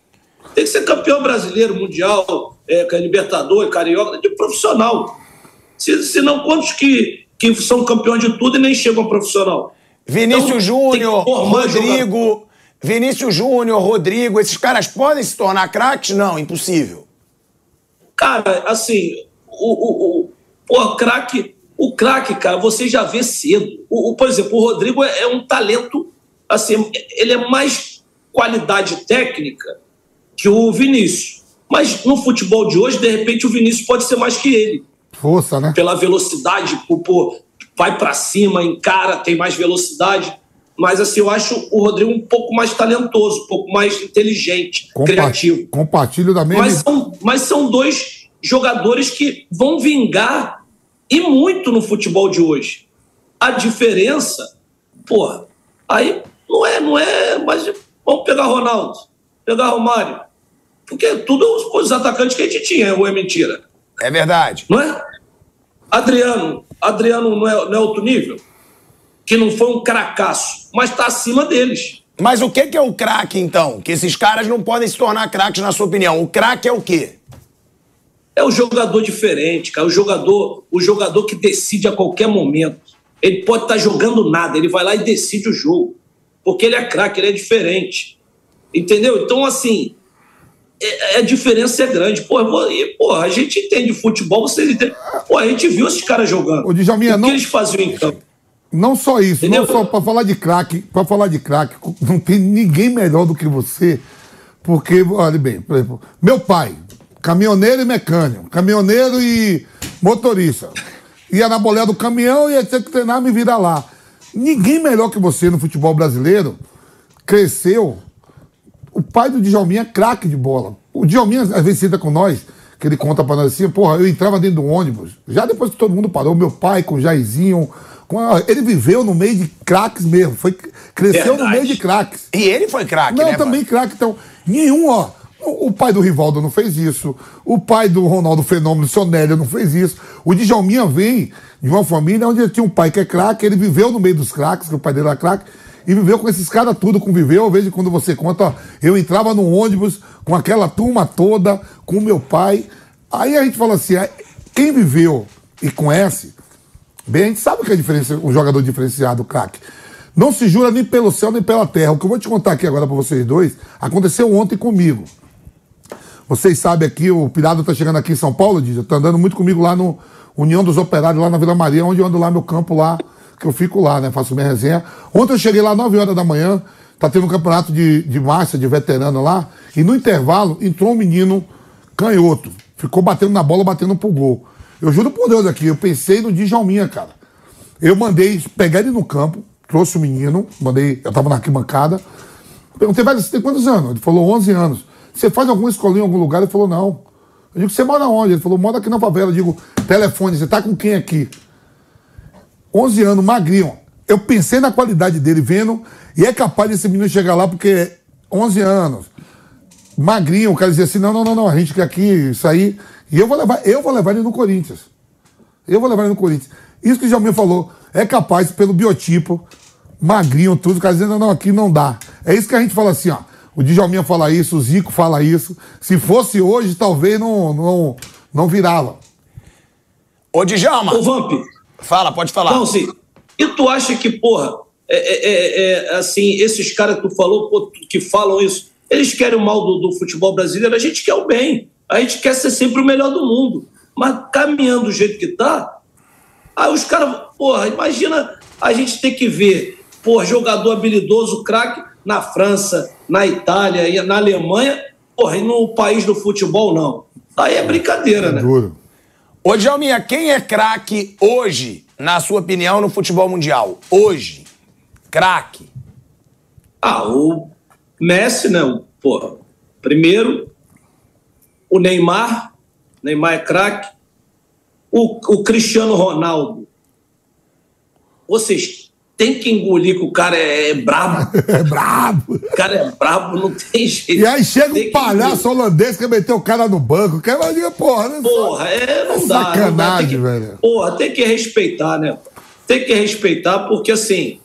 [SPEAKER 4] Tem que ser campeão brasileiro, mundial, é, libertador, carioca, de profissional. Se, se não, quantos que, que são campeões de tudo e nem chegam a profissional?
[SPEAKER 3] Vinícius então, Júnior, Rodrigo. Vinícius Júnior, Rodrigo, esses caras podem se tornar craques? Não, impossível.
[SPEAKER 4] Cara, assim, o, o, o, o craque, o craque, cara, você já vê cedo. O, o por exemplo, o Rodrigo é, é, um talento, assim, ele é mais qualidade técnica que o Vinícius. Mas no futebol de hoje, de repente, o Vinícius pode ser mais que ele.
[SPEAKER 5] Força, né?
[SPEAKER 4] Pela velocidade, por, por vai para cima, encara, tem mais velocidade. Mas assim, eu acho o Rodrigo um pouco mais talentoso, um pouco mais inteligente, Compa criativo.
[SPEAKER 5] Compartilho da mesma.
[SPEAKER 4] Mas são, mas são dois jogadores que vão vingar e muito no futebol de hoje. A diferença, porra, aí não é, não é, mas vamos pegar Ronaldo, pegar Romário. Porque tudo os atacantes que a gente tinha, ou é mentira?
[SPEAKER 3] É verdade.
[SPEAKER 4] Não é? Adriano, Adriano não é, não é outro nível? Que não foi um cracaço, mas está acima deles.
[SPEAKER 3] Mas o que, que é o craque, então? Que esses caras não podem se tornar craques, na sua opinião. O craque é o quê?
[SPEAKER 4] É o jogador diferente, cara. O jogador, o jogador que decide a qualquer momento. Ele pode estar tá jogando nada, ele vai lá e decide o jogo. Porque ele é craque, ele é diferente. Entendeu? Então, assim, é, a diferença é grande. Pô, e, pô, a gente entende futebol, vocês entendem. Pô, a gente viu esses caras jogando.
[SPEAKER 5] O Djalminha,
[SPEAKER 4] o que
[SPEAKER 5] não...
[SPEAKER 4] eles faziam em campo?
[SPEAKER 5] Não só isso, Entendeu? não só para falar de craque, para falar de craque, não tem ninguém melhor do que você, porque, olha bem, por exemplo, meu pai, caminhoneiro e mecânico, caminhoneiro e motorista, ia na boleia do caminhão e ia ter que treinar me virar lá. Ninguém melhor que você no futebol brasileiro cresceu o pai do Djalminha é craque de bola. O Djalminha, às vezes, senta com nós, que ele conta pra nós assim, porra, eu entrava dentro do ônibus, já depois que todo mundo parou, meu pai com o Jairzinho, com a... ele viveu no meio de craques mesmo, foi, cresceu Verdade. no meio de craques.
[SPEAKER 3] E ele foi craque,
[SPEAKER 5] Não,
[SPEAKER 3] né,
[SPEAKER 5] também craque, então, nenhum, ó, O pai do Rivaldo não fez isso. O pai do Ronaldo Fenômeno, Sonélia, não fez isso. O Djalminha vem de uma família onde tinha um pai que é craque, ele viveu no meio dos craques, que o pai dele era craque, e viveu com esses caras tudo, conviveu. Eu vejo quando você conta, eu entrava no ônibus com aquela turma toda, com meu pai. Aí a gente fala assim, ah, quem viveu e conhece, bem, a gente sabe que é diferença, um jogador diferenciado, craque. Não se jura nem pelo céu nem pela terra. O que eu vou te contar aqui agora para vocês dois aconteceu ontem comigo. Vocês sabem aqui, o Pirado tá chegando aqui em São Paulo, Dija, tá andando muito comigo lá no União dos Operários, lá na Vila Maria, onde eu ando lá meu campo lá, que eu fico lá, né? Faço minha resenha. Ontem eu cheguei lá às 9 horas da manhã, tá tendo um campeonato de, de marcha, de veterano lá, e no intervalo entrou um menino canhoto. Ficou batendo na bola, batendo pro gol. Eu juro por Deus aqui, eu pensei no Djalminha, cara. Eu mandei pegar ele no campo, trouxe o menino, mandei, eu tava na arquibancada. Perguntei, velho, você tem quantos anos? Ele falou 11 anos. Você faz alguma escolinha em algum lugar? Ele falou, não. Eu digo, você mora onde? Ele falou, mora aqui na favela. Eu digo, telefone, você tá com quem aqui? 11 anos, magrinho. Eu pensei na qualidade dele vendo, e é capaz desse menino chegar lá porque 11 anos, magrinho, o cara dizia assim, não, não, não, não, a gente quer aqui, isso aí. E eu vou levar, eu vou levar ele no Corinthians. Eu vou levar ele no Corinthians. Isso que o Jalminha falou, é capaz, pelo biotipo, magrinho, tudo, o cara dizendo, não, não, aqui não dá. É isso que a gente fala assim, ó. O Djalminha fala isso, o Zico fala isso. Se fosse hoje, talvez não, não, não virava.
[SPEAKER 3] Ô, Djalma.
[SPEAKER 4] Ô, Vamp.
[SPEAKER 3] Fala, pode falar.
[SPEAKER 4] Não, sim. E tu acha que, porra, é, é, é, assim, esses caras que tu falou, pô, que falam isso, eles querem o mal do, do futebol brasileiro, a gente quer o bem. A gente quer ser sempre o melhor do mundo. Mas caminhando do jeito que tá, aí os caras, porra, imagina a gente ter que ver, porra, jogador habilidoso, craque, na França, na Itália e na Alemanha, porra, e no país do futebol, não. Aí é brincadeira, né?
[SPEAKER 5] Duro.
[SPEAKER 3] Ô, Djalminha, quem é craque hoje, na sua opinião, no futebol mundial? Hoje. Craque.
[SPEAKER 4] Ah, o Messi, né? o- Porra, primeiro, o Neymar, Neymar é craque. O, o Cristiano Ronaldo. Vocês têm que engolir que o cara é, é brabo.
[SPEAKER 5] É brabo.
[SPEAKER 4] O cara é brabo, não tem jeito.
[SPEAKER 5] E aí chega
[SPEAKER 4] Tem
[SPEAKER 5] um
[SPEAKER 4] que
[SPEAKER 5] palhaço holandês que meteu o cara no banco. Quer mais diga, porra, né?
[SPEAKER 4] Porra, é, não
[SPEAKER 5] É
[SPEAKER 4] dá. não dá,
[SPEAKER 5] sacanagem,
[SPEAKER 4] tem que-
[SPEAKER 5] velho.
[SPEAKER 4] Porra, tem que respeitar, né? Tem que respeitar, porque assim,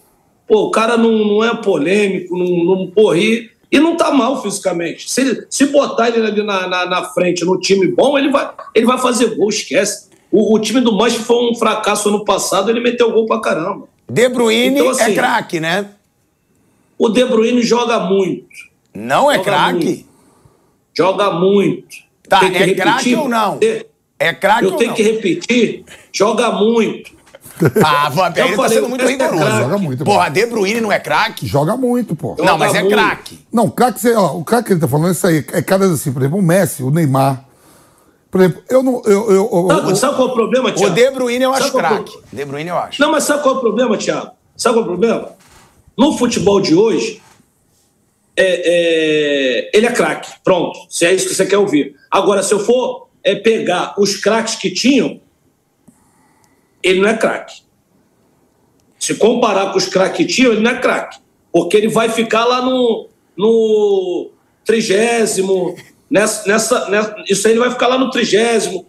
[SPEAKER 4] pô, o cara não, não é polêmico, não, não porra, e, não tá mal fisicamente. Se, se botar ele ali na, na, na frente no time bom, ele vai, ele vai fazer gol, esquece. O, o time do Manchester foi um fracasso ano passado, ele meteu gol pra caramba.
[SPEAKER 3] De Bruyne
[SPEAKER 4] Então,
[SPEAKER 3] é
[SPEAKER 4] assim,
[SPEAKER 3] craque, né?
[SPEAKER 4] O De Bruyne joga muito.
[SPEAKER 3] Não é craque?
[SPEAKER 4] Joga muito.
[SPEAKER 3] Tá, é craque ou não?
[SPEAKER 4] É-
[SPEAKER 3] É craque
[SPEAKER 4] Eu
[SPEAKER 3] ou
[SPEAKER 4] tenho
[SPEAKER 3] não?
[SPEAKER 4] que repetir. Joga muito.
[SPEAKER 3] Ah, Vamp,
[SPEAKER 4] Eu
[SPEAKER 3] aí tá
[SPEAKER 4] falei,
[SPEAKER 3] sendo muito
[SPEAKER 4] é
[SPEAKER 3] rigoroso.
[SPEAKER 4] craque.
[SPEAKER 5] Joga muito,
[SPEAKER 3] Porra, De Bruyne não é craque?
[SPEAKER 5] Joga muito, pô.
[SPEAKER 4] Joga
[SPEAKER 3] Não, mas é craque.
[SPEAKER 5] Não, craque, ó, o craque que ele tá falando é isso aí. É caras assim, por exemplo, o Messi, o Neymar. Por exemplo, eu não. Eu, eu, eu-
[SPEAKER 4] Sabe, sabe qual é o problema,
[SPEAKER 3] O
[SPEAKER 4] Thiago?
[SPEAKER 3] De Bruyne eu acho
[SPEAKER 4] é o
[SPEAKER 3] craque. De Bruyne eu acho.
[SPEAKER 4] Não, mas sabe qual é o problema, Thiago? Sabe qual é o problema? No futebol de hoje, é- é, ele é craque. Pronto. Se é isso que você quer ouvir. Agora, se eu for é, pegar os craques que tinham, ele não é craque. Se comparar com os craques que tinham, ele não é craque. Porque ele vai ficar lá no, no trigésimo. Nessa, nessa, nessa- isso aí ele vai ficar lá no trigésimo.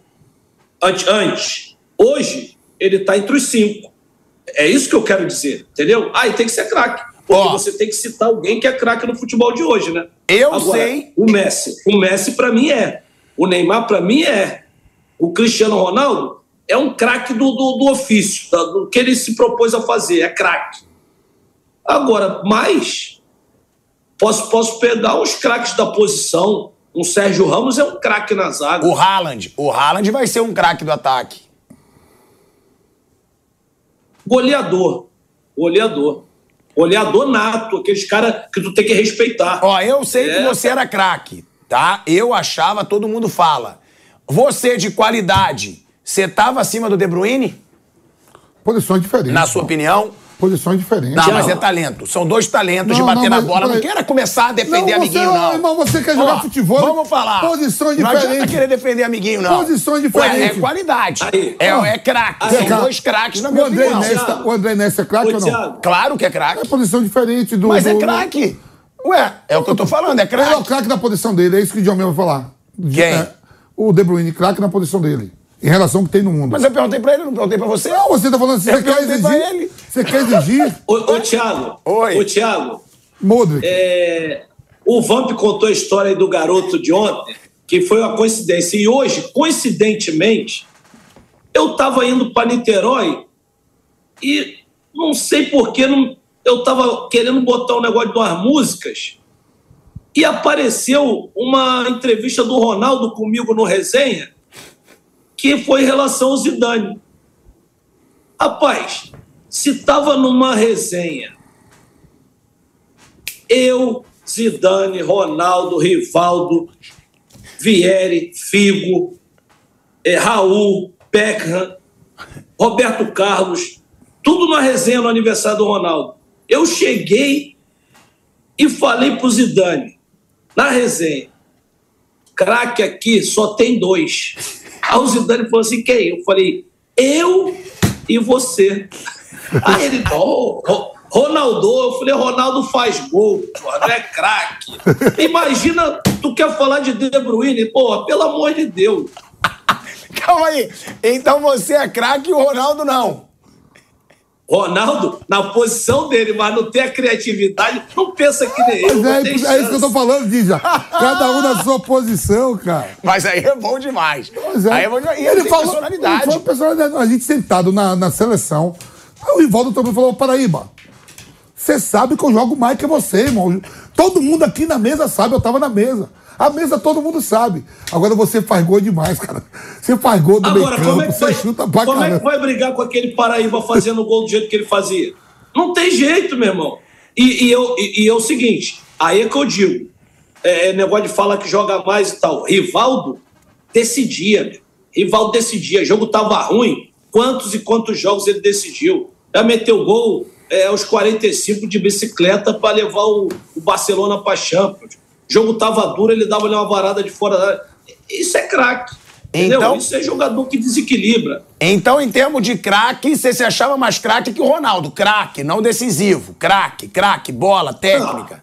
[SPEAKER 4] Antes, antes. Hoje, ele está entre os cinco. É isso que eu quero dizer, entendeu? Ah, e tem que ser craque. Porque
[SPEAKER 3] Ó.
[SPEAKER 4] você tem que citar alguém que é craque no futebol de hoje, né?
[SPEAKER 3] Eu sei.
[SPEAKER 4] O Messi. O Messi, para mim, é. O Neymar, para mim, é. O Cristiano Ronaldo é um craque do, do, do ofício, da- do que ele se propôs a fazer. É craque. Agora, mais. Posso, posso pegar os craques da posição. Um Sérgio Ramos é um craque na zaga.
[SPEAKER 3] O Haaland. O Haaland vai ser um craque do ataque.
[SPEAKER 4] Goleador. Goleador. Goleador nato, aqueles caras que tu tem que respeitar.
[SPEAKER 3] Ó, eu sei que
[SPEAKER 4] É.
[SPEAKER 3] você era craque, tá? Eu achava, todo mundo fala. Você de qualidade, você tava acima do De Bruyne?
[SPEAKER 5] Posições diferentes.
[SPEAKER 3] Na sua opinião?
[SPEAKER 5] Posições diferentes.
[SPEAKER 3] Não,
[SPEAKER 4] Não.
[SPEAKER 3] mas é talento. São dois talentos de
[SPEAKER 5] Não,
[SPEAKER 3] bater
[SPEAKER 5] não,
[SPEAKER 3] na
[SPEAKER 5] mas
[SPEAKER 3] bola. Não queira começar a defender
[SPEAKER 5] Não,
[SPEAKER 3] amiguinho,
[SPEAKER 5] você-
[SPEAKER 3] não.
[SPEAKER 5] irmão, você quer jogar
[SPEAKER 3] Ó,
[SPEAKER 5] futebol?
[SPEAKER 3] Vamos falar.
[SPEAKER 5] Posições
[SPEAKER 3] Não adianta
[SPEAKER 5] diferentes.
[SPEAKER 3] querer defender amiguinho, não.
[SPEAKER 5] Posições
[SPEAKER 3] Ué,
[SPEAKER 5] diferentes.
[SPEAKER 3] é qualidade.
[SPEAKER 4] Aí.
[SPEAKER 3] é, é craque. São
[SPEAKER 5] Cara,
[SPEAKER 3] dois craques, na
[SPEAKER 5] O
[SPEAKER 3] minha
[SPEAKER 5] André,
[SPEAKER 3] opinião.
[SPEAKER 5] Nesta, o André Nesta é craque ou não?
[SPEAKER 4] Thiago,
[SPEAKER 3] Claro que é craque.
[SPEAKER 5] É posição diferente do.
[SPEAKER 3] Mas é
[SPEAKER 5] do-
[SPEAKER 3] craque. Ué, é o que eu tô falando, é
[SPEAKER 5] Ele é o
[SPEAKER 3] craque.
[SPEAKER 5] craque na posição dele, é isso que o Djalminha vai falar.
[SPEAKER 3] Quem?
[SPEAKER 5] É, o De Bruyne, craque na posição dele. Em relação ao que tem no mundo.
[SPEAKER 3] Mas eu perguntei pra ele, não perguntei pra você.
[SPEAKER 5] Não, você tá falando assim,
[SPEAKER 3] Eu
[SPEAKER 5] você quer exigir.
[SPEAKER 3] ele.
[SPEAKER 5] Você quer exigir
[SPEAKER 4] Ô, ô Thiago.
[SPEAKER 3] Oi.
[SPEAKER 4] Ô, Thiago.
[SPEAKER 5] Modric.
[SPEAKER 4] É, o Vamp contou a história aí do garoto de ontem, que foi uma coincidência. E hoje, coincidentemente, eu estava indo para Niterói e não sei porquê, não, eu estava querendo botar um negócio de umas músicas e apareceu uma entrevista do Ronaldo comigo no resenha, que foi em relação ao Zidane. Rapaz, se estava numa resenha eu, Zidane, Ronaldo, Rivaldo, Vieri, Figo, eh, Raul, Beckham, Roberto Carlos, tudo na resenha no aniversário do Ronaldo. Eu cheguei e falei pro Zidane, na resenha, craque aqui só tem dois. Aí o Zidane falou assim, quem? Eu falei, eu e você. Aí ele, oh, Ro- Ronaldo, eu falei, Ronaldo faz gol, não é craque. Imagina, tu quer falar de De Bruyne, porra, pelo amor de Deus.
[SPEAKER 3] Calma aí. Então você é craque e o Ronaldo não.
[SPEAKER 4] Ronaldo, na posição dele, mas não tem a criatividade, não pensa que nem eu.
[SPEAKER 5] É, é isso que eu tô falando, Dija. Cada um na sua posição, cara.
[SPEAKER 3] Mas aí é bom demais.
[SPEAKER 5] É.
[SPEAKER 3] Aí é bom demais. E ele, tem personalidade.
[SPEAKER 5] Ele falou personalidade. A gente sentado na, na seleção. Aí o Rivaldo também falou: Paraíba, você sabe que eu jogo mais que você, irmão. Todo mundo aqui na mesa sabe, eu tava na mesa. A mesa todo mundo sabe. Agora você faz gol demais, cara. Você faz gol do meio
[SPEAKER 4] Agora, é
[SPEAKER 5] campo,
[SPEAKER 4] que
[SPEAKER 5] você chuta pra
[SPEAKER 4] como é que
[SPEAKER 5] caramba.
[SPEAKER 4] vai brigar com aquele Paraíba fazendo gol do jeito que ele fazia? Não tem jeito, meu irmão. E, e eu, e, e é o seguinte, aí é que eu digo, é, é negócio de falar que joga mais e tal. Rivaldo decidia, meu. Rivaldo decidia. O jogo tava ruim. Quantos e quantos jogos ele decidiu? Já meteu gol é, aos 45 de bicicleta para levar o, o Barcelona para Champions. O jogo tava duro, ele dava ali uma varada de fora da área. Isso é craque. Entendeu?
[SPEAKER 3] Então-
[SPEAKER 4] Isso é jogador que desequilibra.
[SPEAKER 3] Então, em termos de craque, você se achava mais craque que o Ronaldo. Craque, não decisivo. Craque, craque, bola, técnica.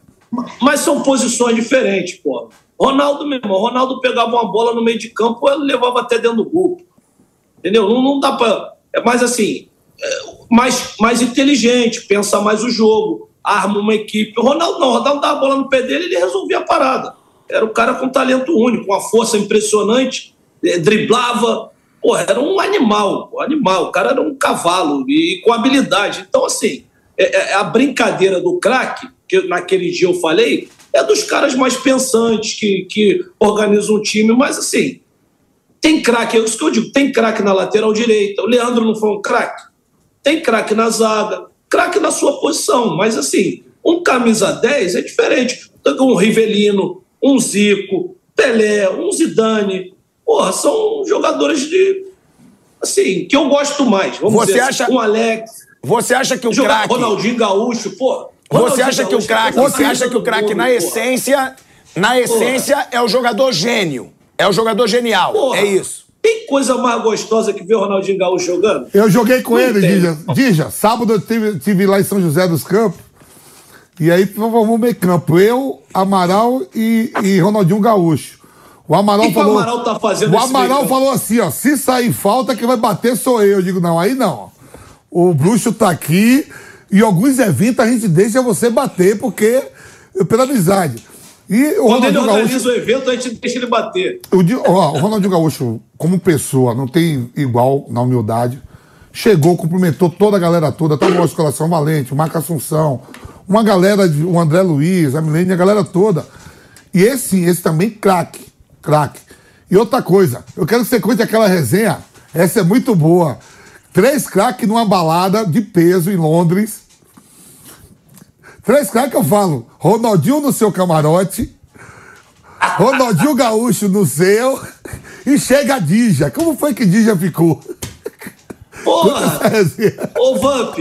[SPEAKER 4] Mas são posições diferentes, pô. Ronaldo, meu irmão, Ronaldo pegava uma bola no meio de campo, ele levava até dentro do gol. Entendeu? Não, não dá pra. É mais assim, é, mais, mais inteligente, pensa mais o jogo, arma uma equipe. O Ronaldo não, o Ronaldo dava a bola no pé dele ele resolvia a parada. Era um cara com talento único, uma força impressionante, eh, driblava. Pô, era um animal, um animal. O cara era um cavalo e com habilidade. Então, assim, é, é a brincadeira do craque, que naquele dia eu falei, é dos caras mais pensantes, que, que organizam um time, mas assim, tem craque, é isso que eu digo, tem craque na lateral direita. O Leandro não foi um craque? Tem craque na zaga, craque na sua posição, mas assim, um camisa 10 é diferente. Um Rivelino, um Zico, Pelé, um Zidane. Porra, são jogadores de. Assim, que eu gosto mais. Vamos
[SPEAKER 3] Você
[SPEAKER 4] dizer,
[SPEAKER 3] acha-
[SPEAKER 4] um Alex,
[SPEAKER 3] Você acha que o craque.
[SPEAKER 4] Ronaldinho Gaúcho, pô.
[SPEAKER 3] Você
[SPEAKER 4] Ronaldinho
[SPEAKER 3] acha que o
[SPEAKER 4] é
[SPEAKER 3] craque. Você acha que o craque, na
[SPEAKER 4] porra.
[SPEAKER 3] essência. Na essência, é o jogador gênio. É o jogador genial.
[SPEAKER 4] Porra,
[SPEAKER 3] É isso.
[SPEAKER 4] Tem coisa mais gostosa que ver o Ronaldinho Gaúcho jogando?
[SPEAKER 5] Eu joguei com
[SPEAKER 4] Não
[SPEAKER 5] ele. Dija. Dija, sábado eu tive, tive lá em São José dos Campos. E aí formamos meio campo. Eu, Amaral e, e Ronaldinho Gaúcho. O Amaral
[SPEAKER 4] que o
[SPEAKER 5] falou.
[SPEAKER 4] Amaral tá fazendo
[SPEAKER 5] O Amaral falou assim, ó. Se sair falta, quem vai bater sou eu. Eu digo, não, aí não. O bruxo tá aqui. E alguns eventos a gente deixa você bater, porque. Pela amizade. E o
[SPEAKER 4] Quando ele
[SPEAKER 5] Ronaldinho Gaúcho.
[SPEAKER 4] organiza o evento, a gente deixa ele bater.
[SPEAKER 5] Digo, ó, o Ronaldinho Gaúcho, como pessoa, não tem igual na humildade. Chegou, cumprimentou toda a galera toda, tá no Escolação Valente, o Marco Assunção, uma galera, de- o André Luiz, a Milene, a galera toda. E esse, esse também, craque, craque. E outra coisa, eu quero que você conte aquela resenha, essa é muito boa. Três craques numa balada de peso em Londres. Três craques que eu falo, Ronaldinho no seu camarote, Ronaldinho Gaúcho no seu e chega a Dija. Como foi que Dija ficou?
[SPEAKER 4] Porra!
[SPEAKER 5] Resenha.
[SPEAKER 4] Ô, Vamp,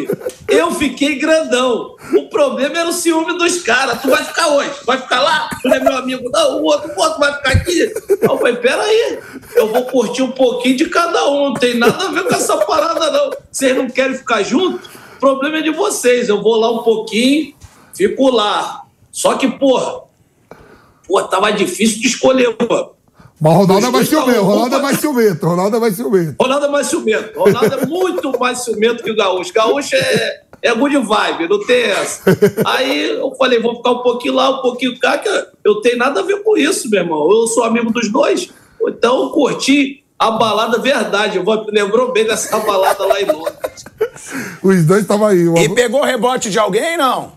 [SPEAKER 4] eu fiquei grandão. O problema era o ciúme dos caras. Tu vai ficar hoje? Vai ficar lá? Tu é meu amigo? Não, o outro, o outro vai ficar aqui. Eu falei, peraí, eu vou curtir um pouquinho de cada um. Não tem nada a ver com essa parada, não. Vocês não querem ficar juntos? O problema é de vocês. Eu vou lá um pouquinho, fico lá. Só que, pô, pô, tava difícil de escolher, pô.
[SPEAKER 5] Mas o Ronaldo é mais ciumento, Ronaldo é mais ciumento, Ronaldo é mais ciumento.
[SPEAKER 4] Ronaldo é mais ciumento. Ronaldo é muito mais ciumento que o Gaúcho. Gaúcho é, é good vibe, não tem essa. Aí eu falei, vou ficar um pouquinho lá, um pouquinho cá, que eu tenho nada a ver com isso, meu irmão. Eu sou amigo dos dois. Então eu curti a balada verdade. Eu lembrou bem dessa balada lá em Londres.
[SPEAKER 5] Os dois estavam aí.
[SPEAKER 3] E pegou rebote de alguém, não?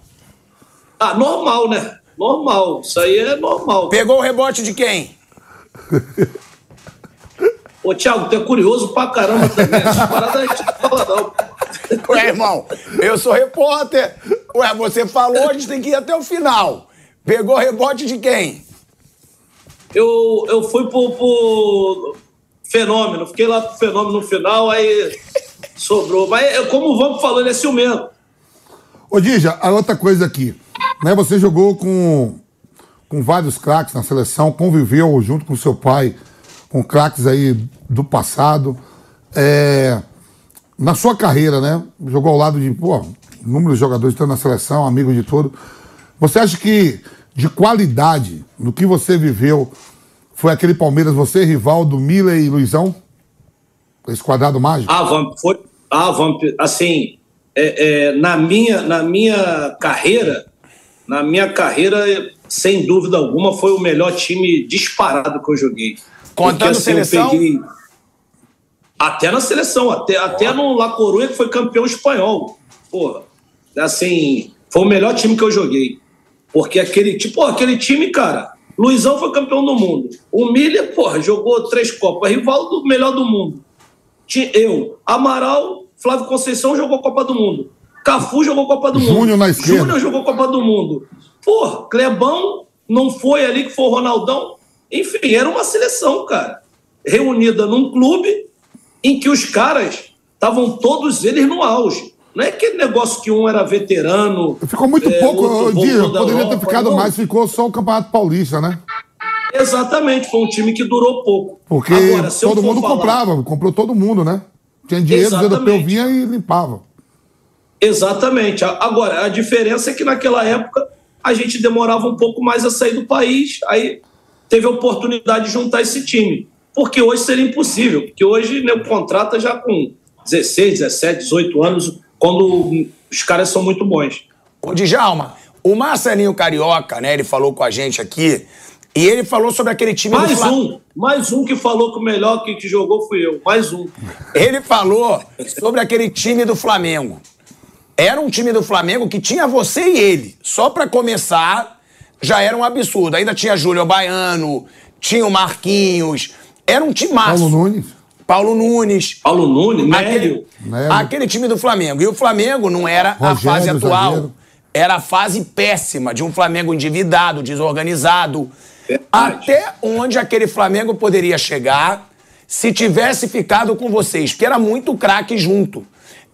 [SPEAKER 4] Ah, normal, né? Normal. Isso aí é normal.
[SPEAKER 3] Pegou o rebote de quem?
[SPEAKER 4] Ô, Thiago, tu é curioso pra caramba também. Essa parada a gente não fala, não.
[SPEAKER 3] Ué, irmão, eu sou repórter. Ué, você falou, a gente tem que ir até o final. Pegou rebote de quem?
[SPEAKER 4] Eu, eu fui pro, pro fenômeno, fiquei lá pro fenômeno no final, aí sobrou. Mas é, como o Vampo falou, ele é ciumento.
[SPEAKER 5] Ô, Dija, a outra coisa aqui. Né, você jogou com, com vários craques na seleção, conviveu junto com seu pai com craques aí do passado. É, na sua carreira, né? Jogou ao lado de, pô, número de jogadores estão na seleção, amigo de tudo. Você acha que de qualidade no que você viveu foi aquele Palmeiras, você, Rivaldo, Miller e Luizão? Esse quadrado mágico?
[SPEAKER 4] Ah, Vamp, foi. Ah, Vamp, assim, é, é, na, minha, na minha carreira, na minha carreira, sem dúvida alguma, foi o melhor time disparado que eu joguei.
[SPEAKER 3] Contando Porque, assim, seleção? Peguei...
[SPEAKER 4] Até na seleção, até, até no La Coruña, que foi campeão espanhol. Porra, assim, foi o melhor time que eu joguei. Porque aquele, tipo, aquele time, cara, Luizão foi campeão do mundo. O Miller, porra, jogou três Copas. Rivaldo, melhor do mundo. Eu, Amaral, Flávio Conceição jogou Copa do Mundo. Cafu jogou Copa do Mundo.
[SPEAKER 5] Júnior na esquerda.
[SPEAKER 4] Júnior jogou Copa do Mundo. Porra, Clebão não foi ali que foi o Ronaldão. Enfim, era uma seleção, cara, reunida num clube em que os caras estavam todos eles no auge. Não é aquele negócio que um era veterano.
[SPEAKER 5] Ficou muito é, pouco, dia, poderia Europa, ter ficado não. mais, ficou só o Campeonato Paulista, né?
[SPEAKER 4] Exatamente, foi um time que durou pouco.
[SPEAKER 5] Porque Agora, todo mundo falar... comprava, comprou todo mundo, né? Tinha dinheiro, o europeu vinha e limpava.
[SPEAKER 4] Exatamente. Agora, a diferença é que naquela época a gente demorava um pouco mais a sair do país, aí teve a oportunidade de juntar esse time. Porque hoje seria impossível, porque hoje né, o contrata já com 16, 17, 18 anos, quando os caras são muito bons.
[SPEAKER 3] Ô, Djalma, o Marcelinho Carioca, né, ele falou com a gente aqui, e ele falou sobre aquele time
[SPEAKER 4] mais do Flamengo. Mais um, mais um que falou que o melhor que, que jogou fui eu, mais um.
[SPEAKER 3] Ele falou sobre aquele time do Flamengo. Era um time do Flamengo que tinha você e ele. Só para começar, já era um absurdo. Ainda tinha Júlio Baiano, tinha o Marquinhos. Era um time massa.
[SPEAKER 5] Paulo Nunes.
[SPEAKER 3] Paulo Nunes.
[SPEAKER 4] Paulo Nunes,
[SPEAKER 3] aquele, aquele time do Flamengo. E o Flamengo não era Rogério, a fase atual. Zagueiro. Era a fase péssima de um Flamengo endividado, desorganizado. Até onde aquele Flamengo poderia chegar se tivesse ficado com vocês, porque era muito craque junto.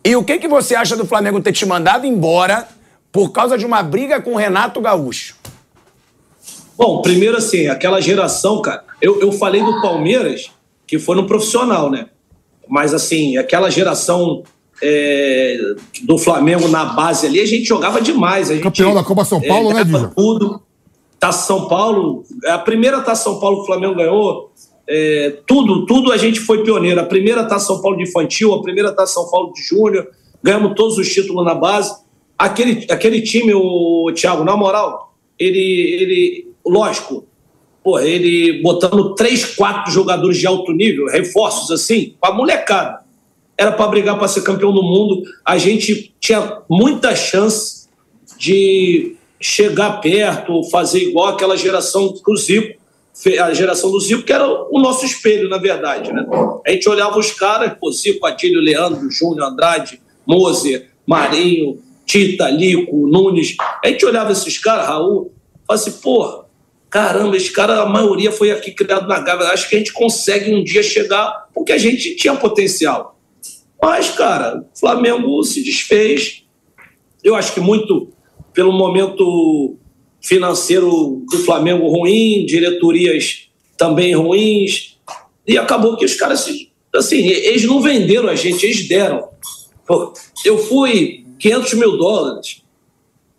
[SPEAKER 3] E o que, que você acha do Flamengo ter te mandado embora por causa de uma briga com o Renato Gaúcho?
[SPEAKER 4] Bom, primeiro assim, aquela geração, cara, eu, eu falei do Palmeiras, que foi no profissional, né? Mas assim, aquela geração é, do Flamengo na base ali, a gente jogava demais. A gente,
[SPEAKER 5] Campeão da Copa São Paulo, é, né, Dija?
[SPEAKER 4] Tudo. Taça São Paulo, a primeira Taça São Paulo que o Flamengo ganhou, é, tudo, tudo a gente foi pioneiro. A primeira Taça São Paulo de infantil, a primeira Taça São Paulo de júnior, ganhamos todos os títulos na base. Aquele, aquele time, o Thiago, na moral, ele, ele lógico, porra, ele botando três, quatro jogadores de alto nível, reforços assim, pra molecada. Era para brigar para ser campeão do mundo. A gente tinha muita chance de chegar perto, fazer igual aquela geração do Zico, a geração do Zico, que era o nosso espelho, na verdade. Né? A gente olhava os caras, pô, Zico, Adílio, Leandro, Júnior, Andrade, Moser, Marinho, Tita, Lico, Nunes. A gente olhava esses caras, Raul, falava assim, porra, caramba, esse cara, a maioria foi aqui criado na Gávea. Acho que a gente consegue um dia chegar, porque a gente tinha potencial. Mas, cara, o Flamengo se desfez. Eu acho que muito pelo momento financeiro do Flamengo ruim, diretorias também ruins, e acabou que os caras, assim, eles não venderam a gente, eles deram. eu fui 500 mil dólares.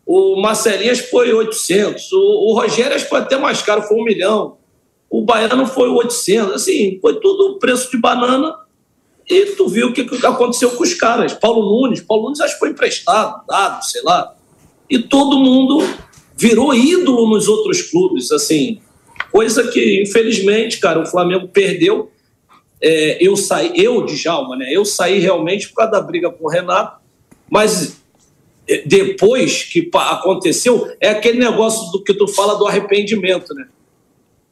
[SPEAKER 4] O Marcelinhas foi 800. O, Rogério foi até mais caro, foi um milhão. O Baiano foi 800. Assim, foi tudo preço de banana. E tu viu o que aconteceu com os caras. Paulo Nunes. Paulo Nunes acho que foi emprestado, dado, sei lá. E todo mundo virou ídolo nos outros clubes, assim. Coisa que, infelizmente, cara, o Flamengo perdeu. É, eu saí, eu, Djalma, né? Eu saí realmente por causa da briga com o Renato, mas é, depois que aconteceu, é aquele negócio do que tu fala do arrependimento, né?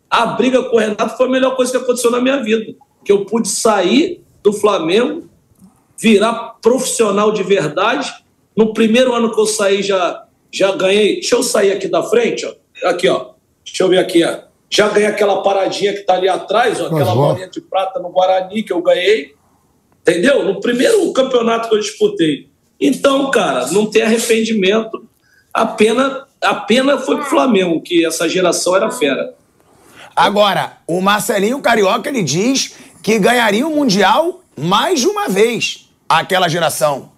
[SPEAKER 4] A briga com o Renato foi a melhor coisa que aconteceu na minha vida. Que eu pude sair do Flamengo, virar profissional de verdade. No primeiro ano que eu saí, já, já ganhei. Deixa eu sair aqui da frente, ó. Aqui, ó. Deixa eu ver aqui, ó. Já ganhei aquela paradinha que tá ali atrás, ó, aquela bolinha de prata no Guarani que eu ganhei. Entendeu? No primeiro campeonato que eu disputei. Então, cara, não tem arrependimento. A pena, a pena foi pro Flamengo, que essa geração era fera.
[SPEAKER 3] Agora, o Marcelinho Carioca ele diz que ganharia o Mundial mais de uma vez, aquela geração.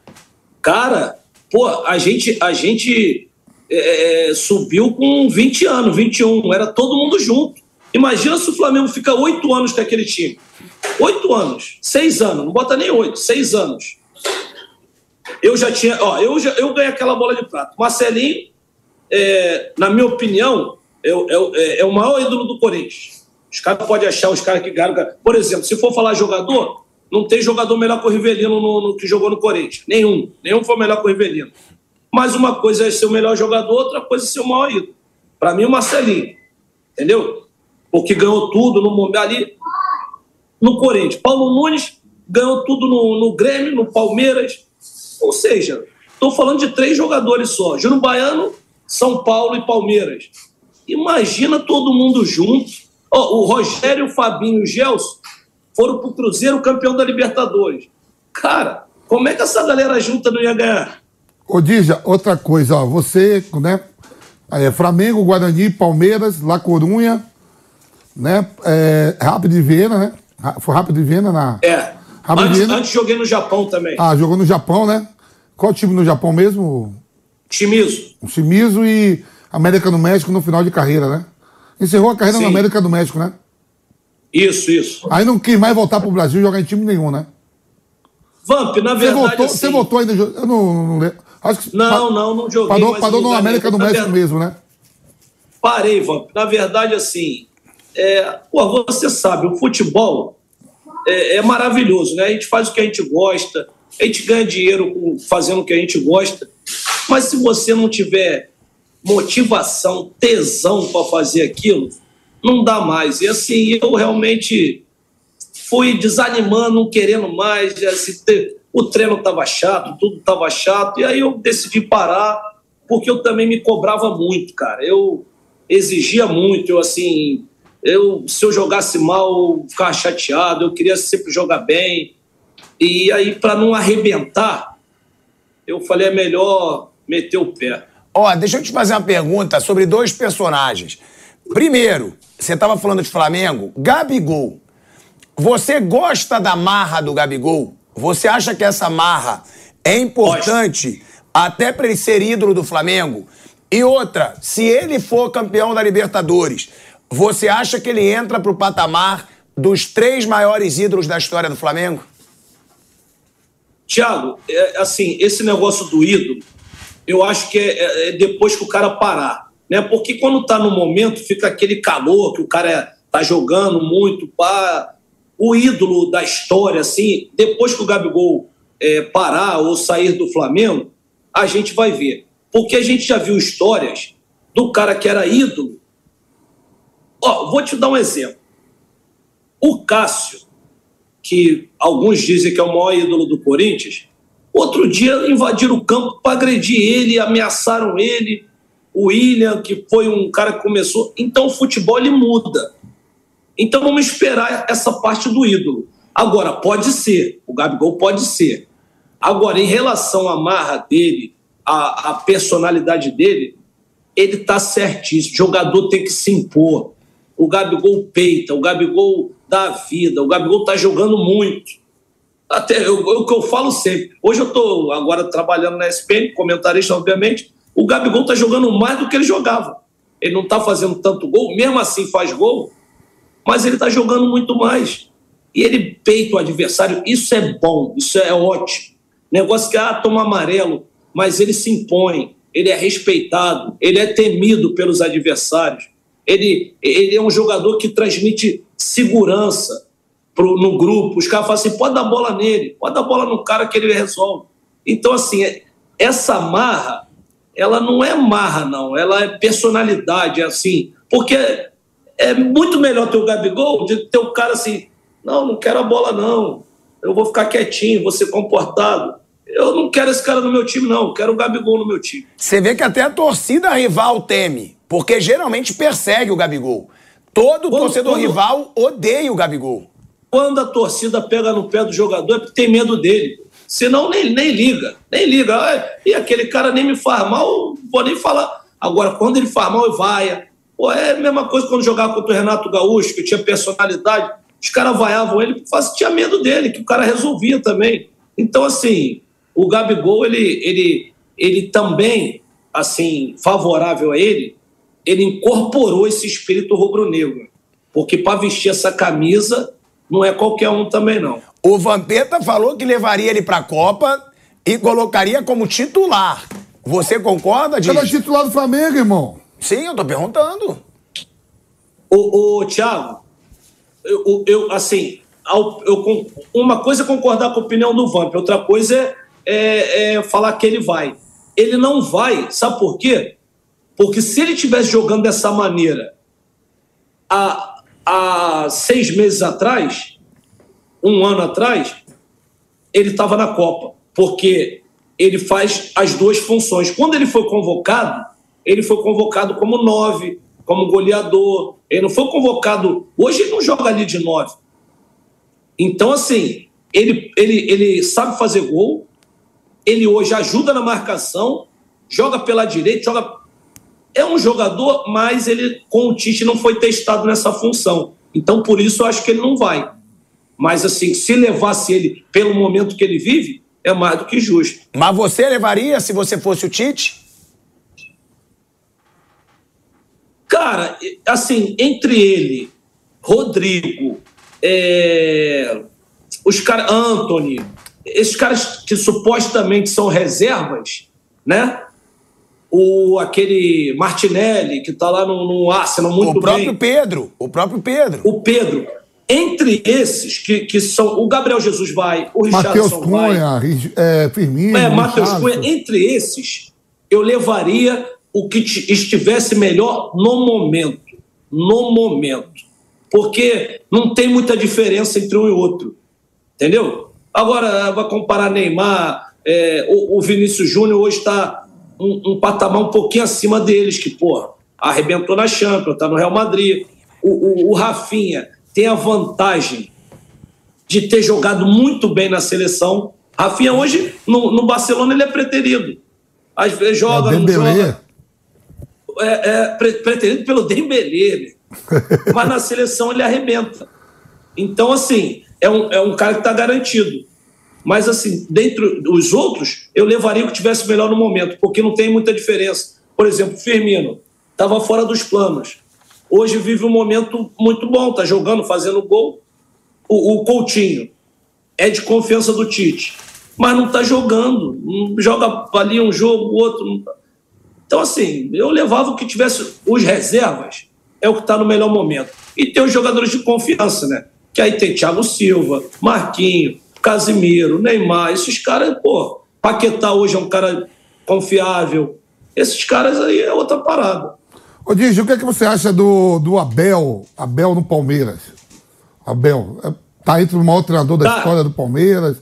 [SPEAKER 4] Cara, pô, a gente, a gente é, é subiu com 20 anos, 21, era todo mundo junto. Imagina se o Flamengo fica oito anos com aquele time. Oito anos, seis anos, não bota nem oito, seis anos. Eu já tinha, ó, eu, já, eu ganhei aquela bola de prata. Marcelinho, é, na minha opinião, é, é, é, o maior ídolo do Corinthians. Os caras podem achar os caras que ganham. Por exemplo, se for falar jogador, não tem jogador melhor que o Rivelino no, no, que jogou no Corinthians. Nenhum. Nenhum foi melhor que o Rivelino. Mas uma coisa é ser o melhor jogador, outra coisa é ser o maior ídolo. Para mim, o Marcelinho. Entendeu? Porque ganhou tudo no ali no Corinthians. Paulo Nunes ganhou tudo no, no Grêmio, no Palmeiras. Ou seja, estou falando de três jogadores só: Júnior Baiano, São Paulo e Palmeiras. Imagina todo mundo junto. Oh, o Rogério, o Fabinho e o Gelson foram para o Cruzeiro campeão da Libertadores. Cara, como é que essa galera junta não ia ganhar?
[SPEAKER 5] Ô, Dija, outra coisa, ó, você, né? É, Flamengo, Guarani, Palmeiras, La Corunha, né? É, Rápido de Viena, né? Foi Rápido de Viena na.
[SPEAKER 4] É. Rápido antes, Viena. antes joguei no Japão também.
[SPEAKER 5] Ah, jogou no Japão, né? Qual time no Japão mesmo?
[SPEAKER 4] Chimizo.
[SPEAKER 5] Chimizo e América do México no final de carreira, né? Encerrou a carreira Sim. na América do México, né?
[SPEAKER 4] Isso, isso.
[SPEAKER 5] Aí não quis mais voltar pro Brasil e jogar em time nenhum, né?
[SPEAKER 4] Vamp, na verdade. Você
[SPEAKER 5] voltou, assim... você ainda. Eu não, não lembro.
[SPEAKER 4] Acho que não, não, não joguei.
[SPEAKER 5] Parou, parou no América do México verdade... mesmo, né?
[SPEAKER 4] Parei, Vamp. Na verdade, assim. É... Pô, você sabe, o futebol é, é maravilhoso, né? A gente faz o que a gente gosta, a gente ganha dinheiro fazendo o que a gente gosta. Mas se você não tiver motivação, tesão para fazer aquilo, não dá mais. E assim, eu realmente fui desanimando, não querendo mais. Assim, o treino estava chato, tudo estava chato, e aí eu decidi parar, porque eu também me cobrava muito, cara. Eu exigia muito, eu assim, eu, se eu jogasse mal, eu ficava chateado, eu queria sempre jogar bem. E aí, para não arrebentar, eu falei, é melhor meter o pé.
[SPEAKER 3] Ó, deixa eu te fazer uma pergunta sobre dois personagens. Primeiro, você estava falando de Flamengo, Gabigol. Você gosta da marra do Gabigol? Você acha que essa marra é importante até para ele ser ídolo do Flamengo? E outra, se ele for campeão da Libertadores, você acha que ele entra para o patamar dos três maiores ídolos da história do Flamengo?
[SPEAKER 4] Tiago, é, assim, esse negócio do ídolo, eu acho que é, é, é depois que o cara parar. Né? Porque quando está no momento, fica aquele calor que o cara tá jogando muito, pá. O ídolo da história, assim, depois que o Gabigol é, parar ou sair do Flamengo, a gente vai ver. Porque a gente já viu histórias do cara que era ídolo. Ó, vou te dar um exemplo. O Cássio, que alguns dizem que é o maior ídolo do Corinthians, Outro dia invadiram o campo para agredir ele, ameaçaram ele. O William, que foi um cara que começou. Então o futebol ele muda. Então vamos esperar essa parte do ídolo. Agora, pode ser, o Gabigol pode ser. Agora, em relação à marra dele, à, à personalidade dele, ele está certíssimo. O jogador tem que se impor. O Gabigol peita, o Gabigol dá vida, o Gabigol está jogando muito. Até o que eu falo sempre. Hoje eu estou agora trabalhando na SPN, comentarista, obviamente. O Gabigol tá jogando mais do que ele jogava. Ele não tá fazendo tanto gol, mesmo assim faz gol, mas ele tá jogando muito mais. E ele peita o adversário, isso é bom, isso é ótimo. Negócio que, ah, toma amarelo, mas ele se impõe, ele é respeitado, ele é temido pelos adversários. Ele, ele é um jogador que transmite segurança pro, no grupo. Os caras falam assim: pode dar bola nele, pode dar bola no cara que ele resolve. Então, assim, é, essa marra, ela não é marra, não, ela é personalidade, é assim. Porque é muito melhor ter o Gabigol de ter o cara assim: não, não quero a bola, não. Eu vou ficar quietinho, vou ser comportado. Eu não quero esse cara no meu time, não. Eu quero o Gabigol no meu time.
[SPEAKER 3] Você vê que até a torcida rival teme, porque geralmente persegue o Gabigol. Todo quando, torcedor quando, rival odeia o Gabigol.
[SPEAKER 4] Quando a torcida pega no pé do jogador é porque tem medo dele. Senão nem, nem liga, nem liga. E aquele cara nem me faz mal, vou nem falar. Agora, quando ele faz mal, vai. Pô, é a mesma coisa quando jogava contra o Renato Gaúcho, que tinha personalidade. Os caras vaiavam ele porque tinha medo dele, que o cara resolvia também. Então, assim, o Gabigol, ele, ele, ele também, assim, favorável a ele, ele incorporou esse espírito rubro-negro. Porque para vestir essa camisa não é qualquer um também, não.
[SPEAKER 3] O Vampeta falou que levaria ele para a Copa e colocaria como titular. Você concorda?
[SPEAKER 5] Ele é titular do Flamengo, irmão.
[SPEAKER 3] Sim, eu tô perguntando.
[SPEAKER 4] Ô, ô Thiago, eu, eu assim, eu, uma coisa é concordar com a opinião do Vamp, outra coisa é é, é, falar que ele vai. Ele não vai, sabe por quê? Porque se ele estivesse jogando dessa maneira há, há seis meses atrás, um ano atrás, ele estava na Copa. Porque ele faz as duas funções. Quando ele foi convocado, ele foi convocado como nove, como goleador. Ele não foi convocado. Hoje ele não joga ali de nove. Então, assim, ele, ele, ele sabe fazer gol, ele hoje ajuda na marcação, joga pela direita, joga. É um jogador, mas ele com o Tite não foi testado nessa função. Então, por isso, eu acho que ele não vai. Mas, assim, se levasse ele pelo momento que ele vive, é mais do que justo.
[SPEAKER 3] Mas você levaria se você fosse o Tite?
[SPEAKER 4] Cara, assim, entre ele, Rodrigo, é, os caras, Anthony, esses caras que supostamente são reservas, né? O, aquele Martinelli, que está lá no, no Arsenal muito bem.
[SPEAKER 3] O próprio bem. Pedro, o próprio Pedro.
[SPEAKER 4] O Pedro. Entre esses, que, que são. O Gabriel Jesus vai, o Richardson
[SPEAKER 5] Cunha,
[SPEAKER 4] vai.
[SPEAKER 5] É, Firmino.
[SPEAKER 4] É, Matheus Cunha. Entre esses, eu levaria o que estivesse melhor no momento. No momento. Porque não tem muita diferença entre um e outro. Entendeu? Agora, vai comparar Neymar, é, o, o, Vinícius Júnior hoje está um, um, patamar um pouquinho acima deles, que, pô, arrebentou na Champions, está no Real Madrid. O, o, o Rafinha tem a vantagem de ter jogado muito bem na seleção. Rafinha hoje, no, no Barcelona, ele é preterido. Às vezes joga, é não joga. É, é preterido pelo Dembélé. Mas na seleção ele arrebenta. Então, assim, é um, é um cara que está garantido. Mas, assim, dentre os outros, eu levaria o que tivesse melhor no momento, porque não tem muita diferença. Por exemplo, Firmino estava fora dos planos. Hoje vive um momento muito bom, está jogando, fazendo gol. O, o, Coutinho é de confiança do Tite, mas não está jogando. joga ali um jogo, outro. Tá. Então, assim, eu levava o que tivesse os reservas, é o que está no melhor momento. E tem os jogadores de confiança, né? Que aí tem Thiago Silva, Marquinho, Casimiro, Neymar, esses caras, pô, Paquetá hoje é um cara confiável. Esses caras aí é outra parada.
[SPEAKER 5] Ô, Digi, o que, é que você acha do, do Abel, Abel no Palmeiras? Abel, é, tá entre o maior treinador da tá. história do Palmeiras,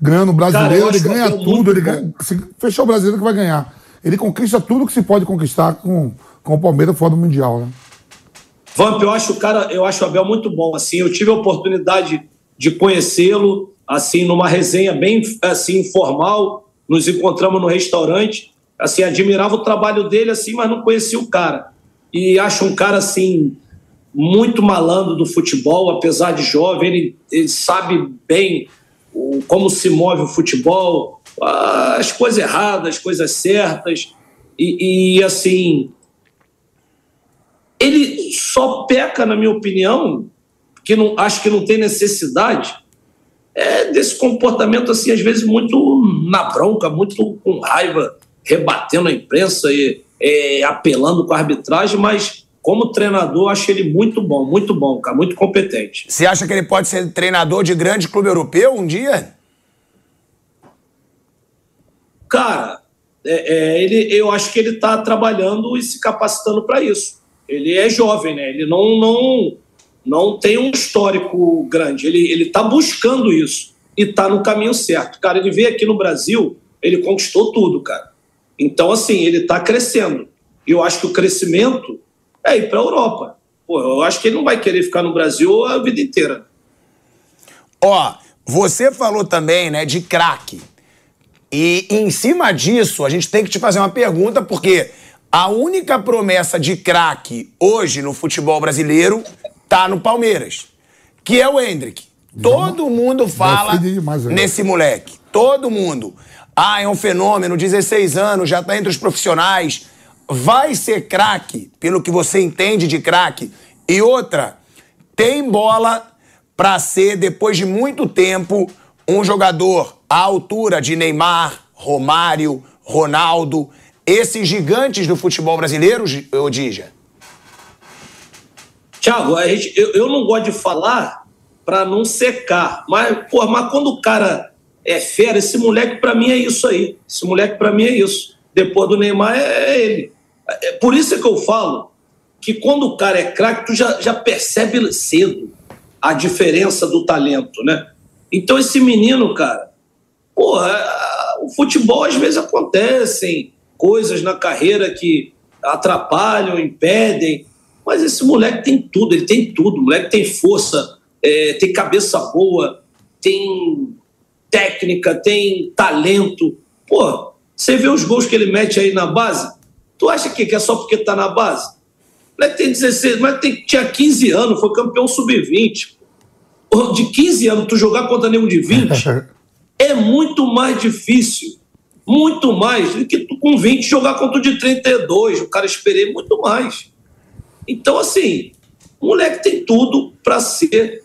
[SPEAKER 5] ganhando o brasileiro, cara, ele ganha tudo, ele ganha, fechou o brasileiro que vai ganhar. Ele conquista tudo que se pode conquistar com, com o Palmeiras fora do Mundial, né?
[SPEAKER 4] Vamp, eu acho o cara, eu acho o Abel muito bom. Assim, eu tive a oportunidade de conhecê-lo, assim, numa resenha bem assim informal. Nos encontramos no restaurante. Assim, admirava o trabalho dele, assim, mas não conhecia o cara. E acho um cara assim muito malandro do futebol, apesar de jovem, ele, ele sabe bem como se move o futebol, as coisas erradas, as coisas certas. E, e, assim, ele só peca, na minha opinião, que não, acho que não tem necessidade, é desse comportamento, assim, às vezes muito na bronca, muito com raiva, rebatendo a imprensa e é, apelando com a arbitragem, mas como treinador, acho ele muito bom, muito bom, cara, muito competente.
[SPEAKER 3] Você acha que ele pode ser treinador de grande clube europeu um dia?
[SPEAKER 4] Cara, é, é, ele, eu acho que ele está trabalhando e se capacitando para isso. Ele é jovem, né? Ele não, não, não tem um histórico grande. Ele está buscando isso e está no caminho certo. Cara, ele veio aqui no Brasil, ele conquistou tudo, cara. Então, assim, ele está crescendo. E eu acho que o crescimento é ir para a Europa. Pô, eu acho que ele não vai querer ficar no Brasil a vida inteira.
[SPEAKER 3] Ó, você falou também, né, de craque. E em cima disso, a gente tem que te fazer uma pergunta, porque a única promessa de craque hoje no futebol brasileiro tá no Palmeiras, que é o Hendrick. Todo mundo fala nesse moleque. Todo mundo. Ah, é um fenômeno, 16 anos, já tá entre os profissionais. Vai ser craque, pelo que você entende de craque. E outra, tem bola para ser, depois de muito tempo, um jogador à altura de Neymar, Romário, Ronaldo, esses gigantes do futebol brasileiro, Odija?
[SPEAKER 4] Tiago, eu, eu não gosto de falar para não secar, mas, pô, mas quando o cara é fera, esse moleque para mim é isso aí. Esse moleque para mim é isso. Depois do Neymar é, é ele. É, por isso é que eu falo que quando o cara é craque, tu já, já percebe cedo a diferença do talento, né? Então esse menino, cara, porra, o futebol às vezes acontecem coisas na carreira que atrapalham, impedem, mas esse moleque tem tudo, ele tem tudo. O moleque tem força, é, tem cabeça boa, tem técnica, tem talento. Pô, você vê os gols que ele mete aí na base? Tu acha que é só porque tá na base? O moleque tem 16, mas tem, tinha 15 anos, foi campeão sub-20 de 15 anos, tu jogar contra nenhum de 20, é muito mais difícil. Muito mais do que tu com 20 jogar contra o de 32. O cara esperei muito mais. Então, assim, o moleque tem tudo para ser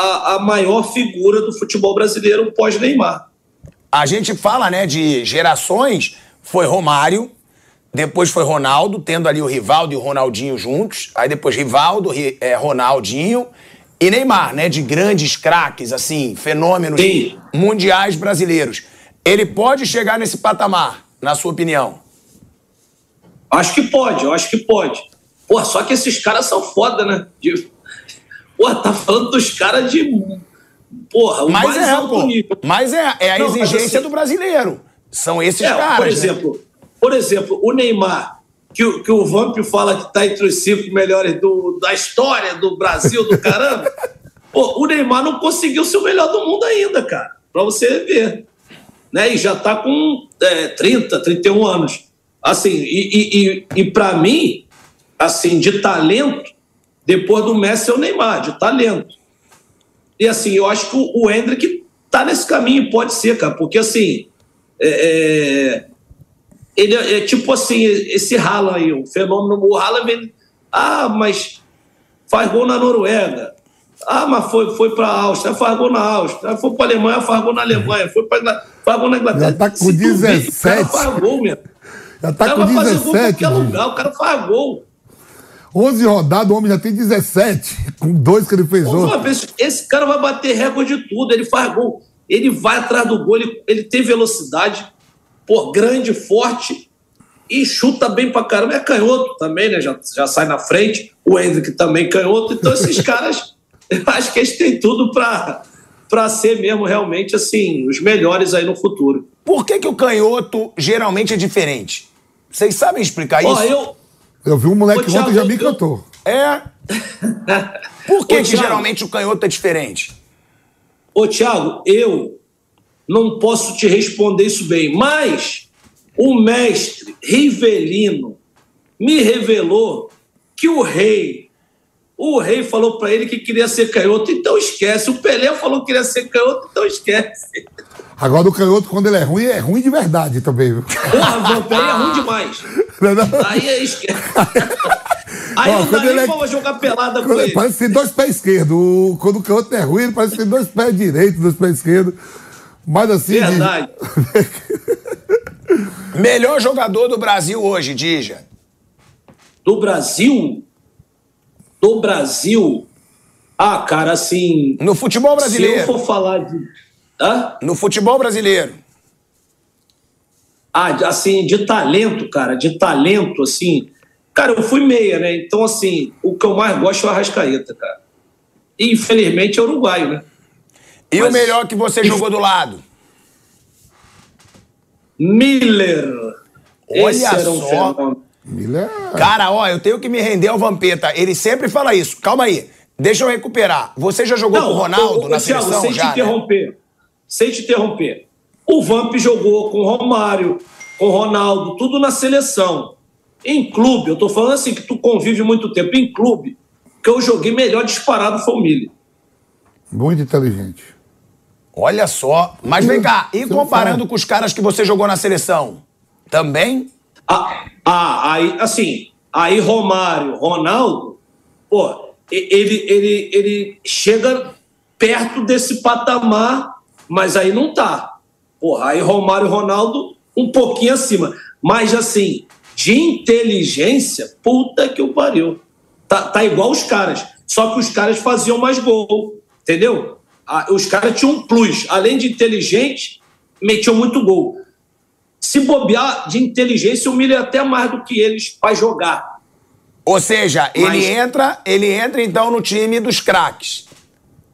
[SPEAKER 4] a, a maior figura do futebol brasileiro pós-Neymar.
[SPEAKER 3] A gente fala, né, de gerações. Foi Romário, depois foi Ronaldo, tendo ali o Rivaldo e o Ronaldinho juntos. Aí depois Rivaldo, é, Ronaldinho e Neymar, né? De grandes craques, assim, fenômenos Sim. mundiais brasileiros. Ele pode chegar nesse patamar, na sua opinião?
[SPEAKER 4] Acho que pode, eu acho que pode. Pô, só que esses caras são foda, né? De... Pô, tá falando dos caras de. Porra, o
[SPEAKER 3] Mas
[SPEAKER 4] mais
[SPEAKER 3] é,
[SPEAKER 4] alto
[SPEAKER 3] pô.
[SPEAKER 4] nível.
[SPEAKER 3] Mas é, é a
[SPEAKER 4] Não,
[SPEAKER 3] exigência
[SPEAKER 4] assim,
[SPEAKER 3] do brasileiro. São esses
[SPEAKER 4] é,
[SPEAKER 3] caras.
[SPEAKER 4] Por
[SPEAKER 3] né?
[SPEAKER 4] exemplo, por exemplo, o Neymar que, o- que o Vamp fala que está entre os cinco melhores do- da história do Brasil, do caramba. Pô, o Neymar não conseguiu ser o melhor do mundo ainda, cara. Pra você ver. Né? E já tá com é, 30, 31 anos. Assim, e, e, e, e para mim, assim, de talento, depois do Messi é o Neymar, de talento. E assim, eu acho que o, o Hendrick tá nesse caminho, pode ser, cara, porque assim. é, é, ele é, é tipo assim, esse Haaland aí, o fenômeno, o Haaland vem, ah, mas faz gol na Noruega, ah, mas foi, foi para a Áustria, faz gol na Áustria, foi para a Alemanha, faz gol na Alemanha, foi para faz gol na Inglaterra.
[SPEAKER 5] Já tá com
[SPEAKER 4] Se tu vê, O
[SPEAKER 5] 17.
[SPEAKER 4] cara faz gol, meu.
[SPEAKER 5] Já
[SPEAKER 4] O
[SPEAKER 5] tá
[SPEAKER 4] cara
[SPEAKER 5] com
[SPEAKER 4] vai fazer gol em
[SPEAKER 5] 17.
[SPEAKER 4] qualquer lugar, o cara faz gol.
[SPEAKER 5] 11 rodadas, o homem já tem 17. Com dois que ele fez hoje.
[SPEAKER 4] uma vez, esse cara vai bater recorde de tudo, ele faz gol, ele vai atrás do gol, ele, ele tem velocidade, pô, grande, forte e chuta bem pra caramba. É canhoto também, né? Já, já sai na frente. O Hendrick também canhoto. Então, esses caras, eu acho que eles têm tudo pra, pra ser mesmo realmente, assim, os melhores aí no futuro.
[SPEAKER 3] Por que, que o canhoto geralmente é diferente? Vocês sabem explicar
[SPEAKER 4] Ó,
[SPEAKER 3] isso?
[SPEAKER 4] eu,
[SPEAKER 5] Eu vi um moleque
[SPEAKER 4] Thiago,
[SPEAKER 5] ontem já me cantou.
[SPEAKER 3] É. Por que,
[SPEAKER 4] Ô,
[SPEAKER 3] que geralmente o canhoto é diferente?
[SPEAKER 4] Ô, Thiago, eu não posso te responder isso bem, mas o mestre Rivelino me revelou que o rei, o rei falou pra ele que queria ser canhoto, então esquece. O Pelé falou que queria ser canhoto, então esquece.
[SPEAKER 5] Agora o canhoto, quando ele é ruim, é ruim de verdade também. viu?
[SPEAKER 4] Porra, Vampé é ruim demais. Aí é esquerda. Aí
[SPEAKER 5] Ó,
[SPEAKER 4] não dá nem
[SPEAKER 5] é-
[SPEAKER 4] pra jogar pelada com
[SPEAKER 5] Quando-
[SPEAKER 4] ele.
[SPEAKER 5] Parece que tem dois pés esquerdos. Quando o canto é ruim, ele parece que tem dois pés direitos, dois pés esquerdos. Mas assim. de-
[SPEAKER 4] Verdade.
[SPEAKER 3] Melhor jogador do Brasil hoje, Dija.
[SPEAKER 4] Do Brasil? Do Brasil? Ah, cara, assim.
[SPEAKER 3] No futebol
[SPEAKER 4] Se eu
[SPEAKER 3] brasileiro.
[SPEAKER 4] for falar de. Hã?
[SPEAKER 3] No futebol brasileiro.
[SPEAKER 4] Ah, assim, de talento, cara, de talento, assim. Cara, eu fui meia, né? Então, assim, o que eu mais gosto é o Arrascaeta, cara. E, infelizmente, é uruguaio, né?
[SPEAKER 3] E o
[SPEAKER 4] Mas-
[SPEAKER 3] melhor que você jogou do lado?
[SPEAKER 4] Miller.
[SPEAKER 3] Olha
[SPEAKER 4] Esse era um
[SPEAKER 3] só.
[SPEAKER 4] fenômeno.
[SPEAKER 5] Miller é-
[SPEAKER 3] Cara, ó, eu tenho que me render ao Vampeta. Ele sempre fala isso. Calma aí. Deixa eu recuperar. Você já jogou com o Ronaldo
[SPEAKER 4] ô, ô,
[SPEAKER 3] na
[SPEAKER 4] Thiago,
[SPEAKER 3] seleção
[SPEAKER 4] sem
[SPEAKER 3] já?
[SPEAKER 4] te
[SPEAKER 3] né?
[SPEAKER 4] interromper. Sem te interromper. O Vamp jogou com o Romário, com o Ronaldo, tudo na seleção. Em clube, eu tô falando assim, que tu convive muito tempo. Em clube, que eu joguei melhor disparado foi o Miller.
[SPEAKER 5] muito inteligente.
[SPEAKER 3] Olha só. Mas vem cá, e comparando com os caras que você jogou na seleção? Também?
[SPEAKER 4] Ah, ah, aí, assim, aí Romário, Ronaldo, pô, ele, ele, ele chega perto desse patamar, mas aí não tá. Porra, aí Romário e Ronaldo um pouquinho acima. Mas, assim, de inteligência, puta que o pariu. Tá, tá igual os caras. Só que os caras faziam mais gol, entendeu? Ah, os caras tinham um plus. Além de inteligente, metiam muito gol. Se bobear de inteligência, o Miller é até mais do que eles para jogar.
[SPEAKER 3] Ou seja,
[SPEAKER 4] Mas-
[SPEAKER 3] ele entra, ele entra então no time dos craques.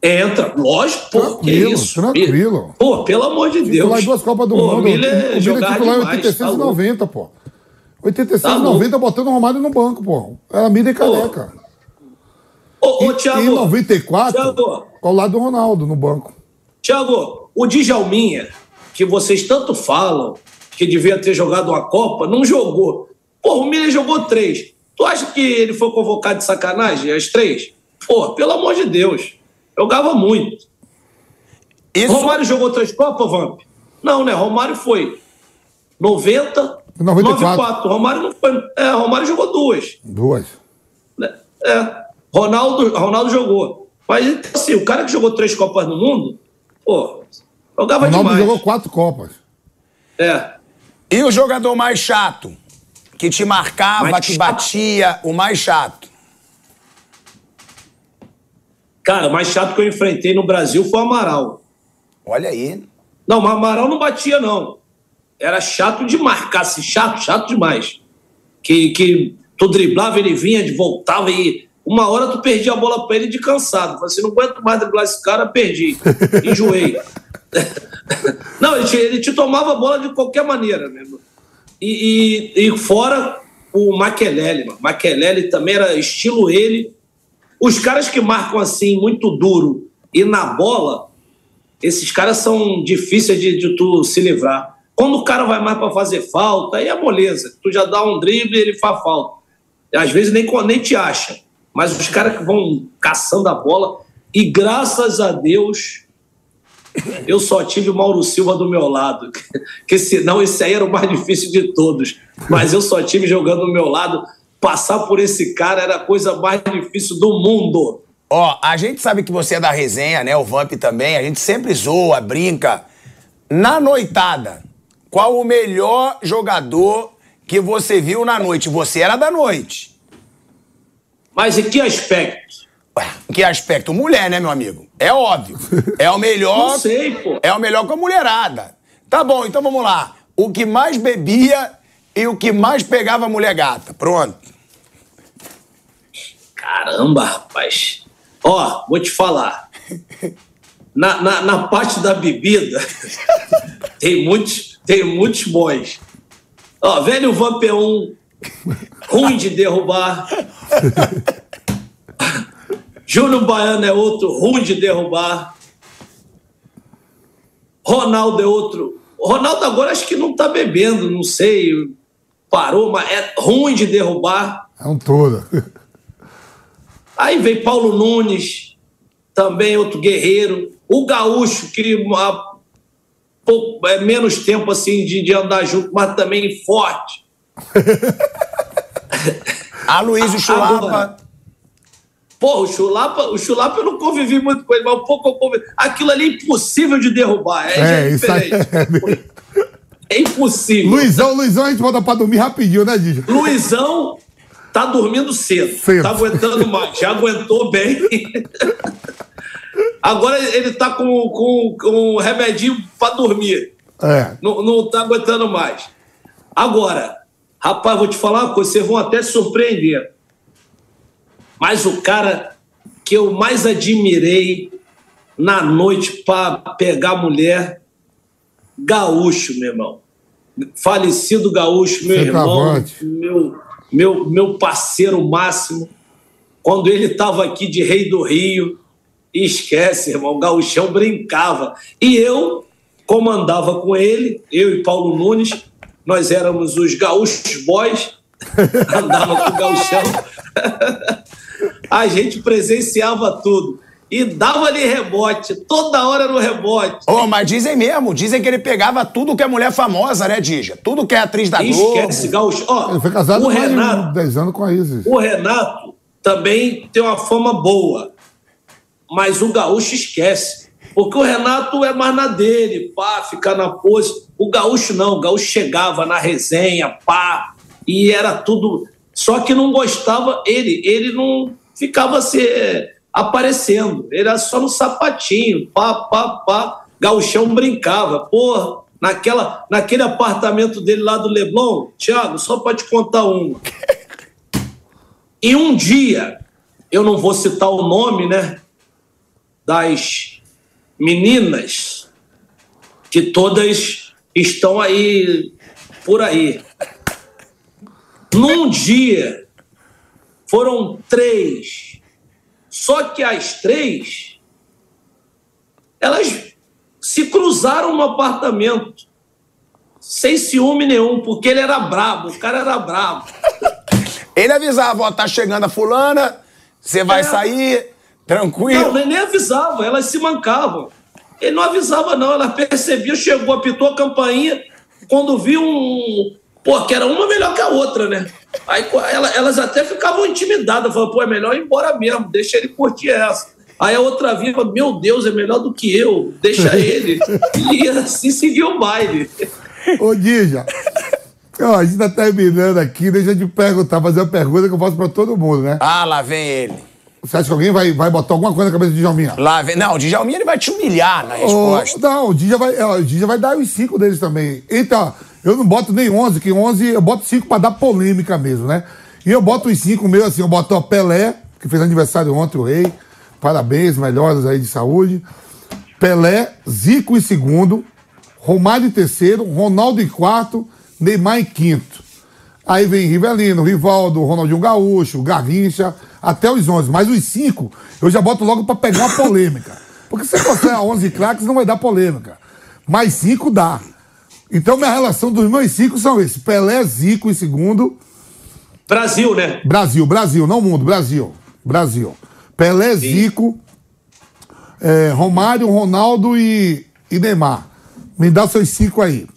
[SPEAKER 4] Entra, lógico, pô,
[SPEAKER 5] Tranquilo,
[SPEAKER 4] isso.
[SPEAKER 5] tranquilo.
[SPEAKER 4] Pô, pelo amor de Deus.
[SPEAKER 5] Em duas Copas do
[SPEAKER 4] pô,
[SPEAKER 5] Mundo.
[SPEAKER 4] O Miller,
[SPEAKER 5] o Miller titular em
[SPEAKER 4] demais,
[SPEAKER 5] 86
[SPEAKER 4] tá
[SPEAKER 5] e
[SPEAKER 4] louco.
[SPEAKER 5] 90, pô. 86
[SPEAKER 4] Tá
[SPEAKER 5] e
[SPEAKER 4] louco.
[SPEAKER 5] 90 botando o Romário no banco, pô. Era Miller e Careca.
[SPEAKER 4] Ô, ô, Thiago,
[SPEAKER 5] em 94,
[SPEAKER 4] Thiago,
[SPEAKER 5] ao lado do Ronaldo, no banco.
[SPEAKER 4] Thiago, o Djalminha, que vocês tanto falam, que devia ter jogado uma Copa, não jogou. Pô, o Miller jogou três. Tu acha que ele foi convocado de sacanagem, as três? Pô, pelo amor de Deus. Jogava muito.
[SPEAKER 3] Isso,
[SPEAKER 4] Romário jogou três Copas, Vamp? Não, né? Romário foi 90,
[SPEAKER 5] 94.
[SPEAKER 4] 94. Romário não foi. É, Romário jogou duas.
[SPEAKER 5] Duas.
[SPEAKER 4] né? É. Ronaldo, Ronaldo jogou. Mas, assim, o cara que jogou três Copas no mundo, pô, jogava
[SPEAKER 5] Ronaldo
[SPEAKER 4] demais.
[SPEAKER 5] jogou quatro Copas.
[SPEAKER 4] É.
[SPEAKER 3] E o jogador mais chato? Que te marcava,
[SPEAKER 4] Mais
[SPEAKER 3] que
[SPEAKER 4] chato?
[SPEAKER 3] batia, o mais chato.
[SPEAKER 4] Cara, o mais chato que eu enfrentei no Brasil foi o Amaral.
[SPEAKER 3] Olha aí.
[SPEAKER 4] Não, mas Amaral não batia, não. Era chato de marcar, assim, chato, chato demais. Que, que tu driblava, ele vinha, voltava e uma hora tu perdia a bola pra ele de cansado. Falei assim, não aguento mais driblar esse cara, perdi. Enjoei. não, ele te, ele te tomava a bola de qualquer maneira mesmo. E, e, e fora o Maquelele, mano. Maquelele também era estilo ele. Os caras que marcam assim, muito duro e na bola, esses caras são difíceis de, de tu se livrar. Quando o cara vai mais para fazer falta, aí é moleza. Tu já dá um drible e ele faz falta. Às vezes nem, nem te acha. Mas os caras que vão caçando a bola. E graças a Deus, eu só tive o Mauro Silva do meu lado. Que senão esse aí era o mais difícil de todos. Mas eu só tive jogando do meu lado. Passar por esse cara era a coisa mais difícil do mundo.
[SPEAKER 3] Ó, a gente sabe que você é da resenha, né? O Vamp também. A gente sempre zoa, brinca. Na noitada, qual o melhor jogador que você viu na noite? Você era da noite.
[SPEAKER 4] Mas em que aspecto?
[SPEAKER 3] Ué, em que aspecto? Mulher, né, meu amigo? É óbvio. É o melhor.
[SPEAKER 4] Não sei, pô.
[SPEAKER 3] É o melhor com a mulherada. Tá bom, então vamos lá. O que mais bebia e o que mais pegava a mulher gata. Pronto.
[SPEAKER 4] Caramba, rapaz. Ó, vou te falar. Na, na, na parte da bebida, tem muitos, tem muitos bons. Ó, velho Vamp um, ruim de derrubar. Júnior Baiano é outro, ruim de derrubar. Ronaldo é outro. Ronaldo agora acho que não tá bebendo, não sei. Parou, mas é ruim de derrubar.
[SPEAKER 5] É um todo.
[SPEAKER 4] Aí vem Paulo Nunes, também outro guerreiro. O Gaúcho, que há pouco, é menos tempo assim de, de andar junto, mas também forte.
[SPEAKER 3] Aloysio Chulapa.
[SPEAKER 4] Agora, Porra, o Chulapa, o Chulapa eu não convivi muito com ele, mas um pouco eu convivi. Aquilo ali é impossível de derrubar. É,
[SPEAKER 5] É,
[SPEAKER 4] é
[SPEAKER 5] isso aí.
[SPEAKER 4] diferente. É impossível.
[SPEAKER 5] Luizão, Luizão, a gente volta pra dormir rapidinho, né, Dija?
[SPEAKER 4] Luizão tá dormindo cedo.
[SPEAKER 5] Cedo.
[SPEAKER 4] Tá aguentando mais. Já aguentou bem. Agora ele tá com, com, com um remedinho pra dormir.
[SPEAKER 5] É.
[SPEAKER 4] Não, não tá aguentando mais. Agora, rapaz, vou te falar uma coisa, vocês vão até se surpreender. Mas o cara que eu mais admirei na noite para pegar mulher, gaúcho, meu irmão. Falecido gaúcho, meu irmão,
[SPEAKER 5] Centroavante.
[SPEAKER 4] meu, meu, meu parceiro máximo. Quando ele estava aqui de Rei do Rio, esquece, irmão, o gauchão brincava. E eu comandava com ele, eu e Paulo Nunes, nós éramos os gaúchos boys, andava com o gauchão. A gente presenciava tudo. E dava-lhe rebote, toda hora no rebote.
[SPEAKER 3] Ô, mas dizem mesmo, dizem que ele pegava tudo que é mulher famosa, né, Dija? Tudo que é atriz da
[SPEAKER 4] E
[SPEAKER 3] Globo.
[SPEAKER 4] esquece, gaúcho. Ó,
[SPEAKER 5] Ele foi casado
[SPEAKER 4] o Renato,
[SPEAKER 5] de 10 anos com a Isis.
[SPEAKER 4] O Renato também tem uma fama boa, mas o gaúcho esquece. Porque o Renato é mais na dele, pá, ficar na pose. O gaúcho não, o gaúcho chegava na resenha, pá, e era tudo. Só que não gostava ele, ele não ficava se eh, aparecendo, ele era só no sapatinho, pá, pá, pá. Gauchão brincava, porra. Naquela, naquele apartamento dele lá do Leblon, Thiago, só pra te contar uma. E um dia, eu não vou citar o nome, né? Das meninas, que todas estão aí, por aí. Num dia, foram três. Só que as três, elas se cruzaram no apartamento. Sem ciúme nenhum, porque ele era brabo, o cara era brabo.
[SPEAKER 3] Ele avisava, ó, tá chegando a fulana, você vai
[SPEAKER 4] É.
[SPEAKER 3] sair, tranquilo.
[SPEAKER 4] Não, nem avisava, elas se mancavam. Ele não avisava, não, ela percebia, chegou, apitou a campainha, quando viu um. Pô, que era uma melhor que a outra, né? Aí ela- elas até ficavam intimidadas, falavam, pô, é melhor ir embora mesmo, deixa ele curtir essa. Aí a outra vinha, meu Deus, é melhor do que eu, deixa ele. E assim seguiu o baile.
[SPEAKER 5] Ô, Dija, ó, a gente tá terminando aqui, deixa eu te perguntar, fazer uma pergunta que eu faço pra todo mundo, né?
[SPEAKER 3] Ah, lá vem ele.
[SPEAKER 5] Você acha que alguém vai, vai botar alguma coisa na cabeça de Djalminha?
[SPEAKER 3] Lá vem. Não, o Djalminha ele vai te humilhar na resposta.
[SPEAKER 5] Ô, não, o Dija vai, ó, o Dija vai dar os cinco deles também. Então, eu não boto nem 11, que 11 eu boto cinco pra dar polêmica mesmo, né? E eu boto os cinco meus assim, eu boto o Pelé, que fez aniversário ontem, o rei. Parabéns, melhoras aí de saúde. Pelé, Zico em segundo, Romário em terceiro, Ronaldo em quarto, Neymar em quinto. Aí vem Rivelino, Rivaldo, Ronaldinho Gaúcho, Garrincha, até os 11. Mas os cinco eu já boto logo pra pegar uma polêmica. Porque se você considerar 11 craques, não vai dar polêmica. Mas cinco dá. Então minha relação dos meus cinco são esses. Pelé, Zico em segundo.
[SPEAKER 4] Brasil, né?
[SPEAKER 5] Brasil, Brasil, não mundo, Brasil. Brasil. Pelé, Zico, é, Romário, Ronaldo e, e Neymar. Me dá seus cinco aí.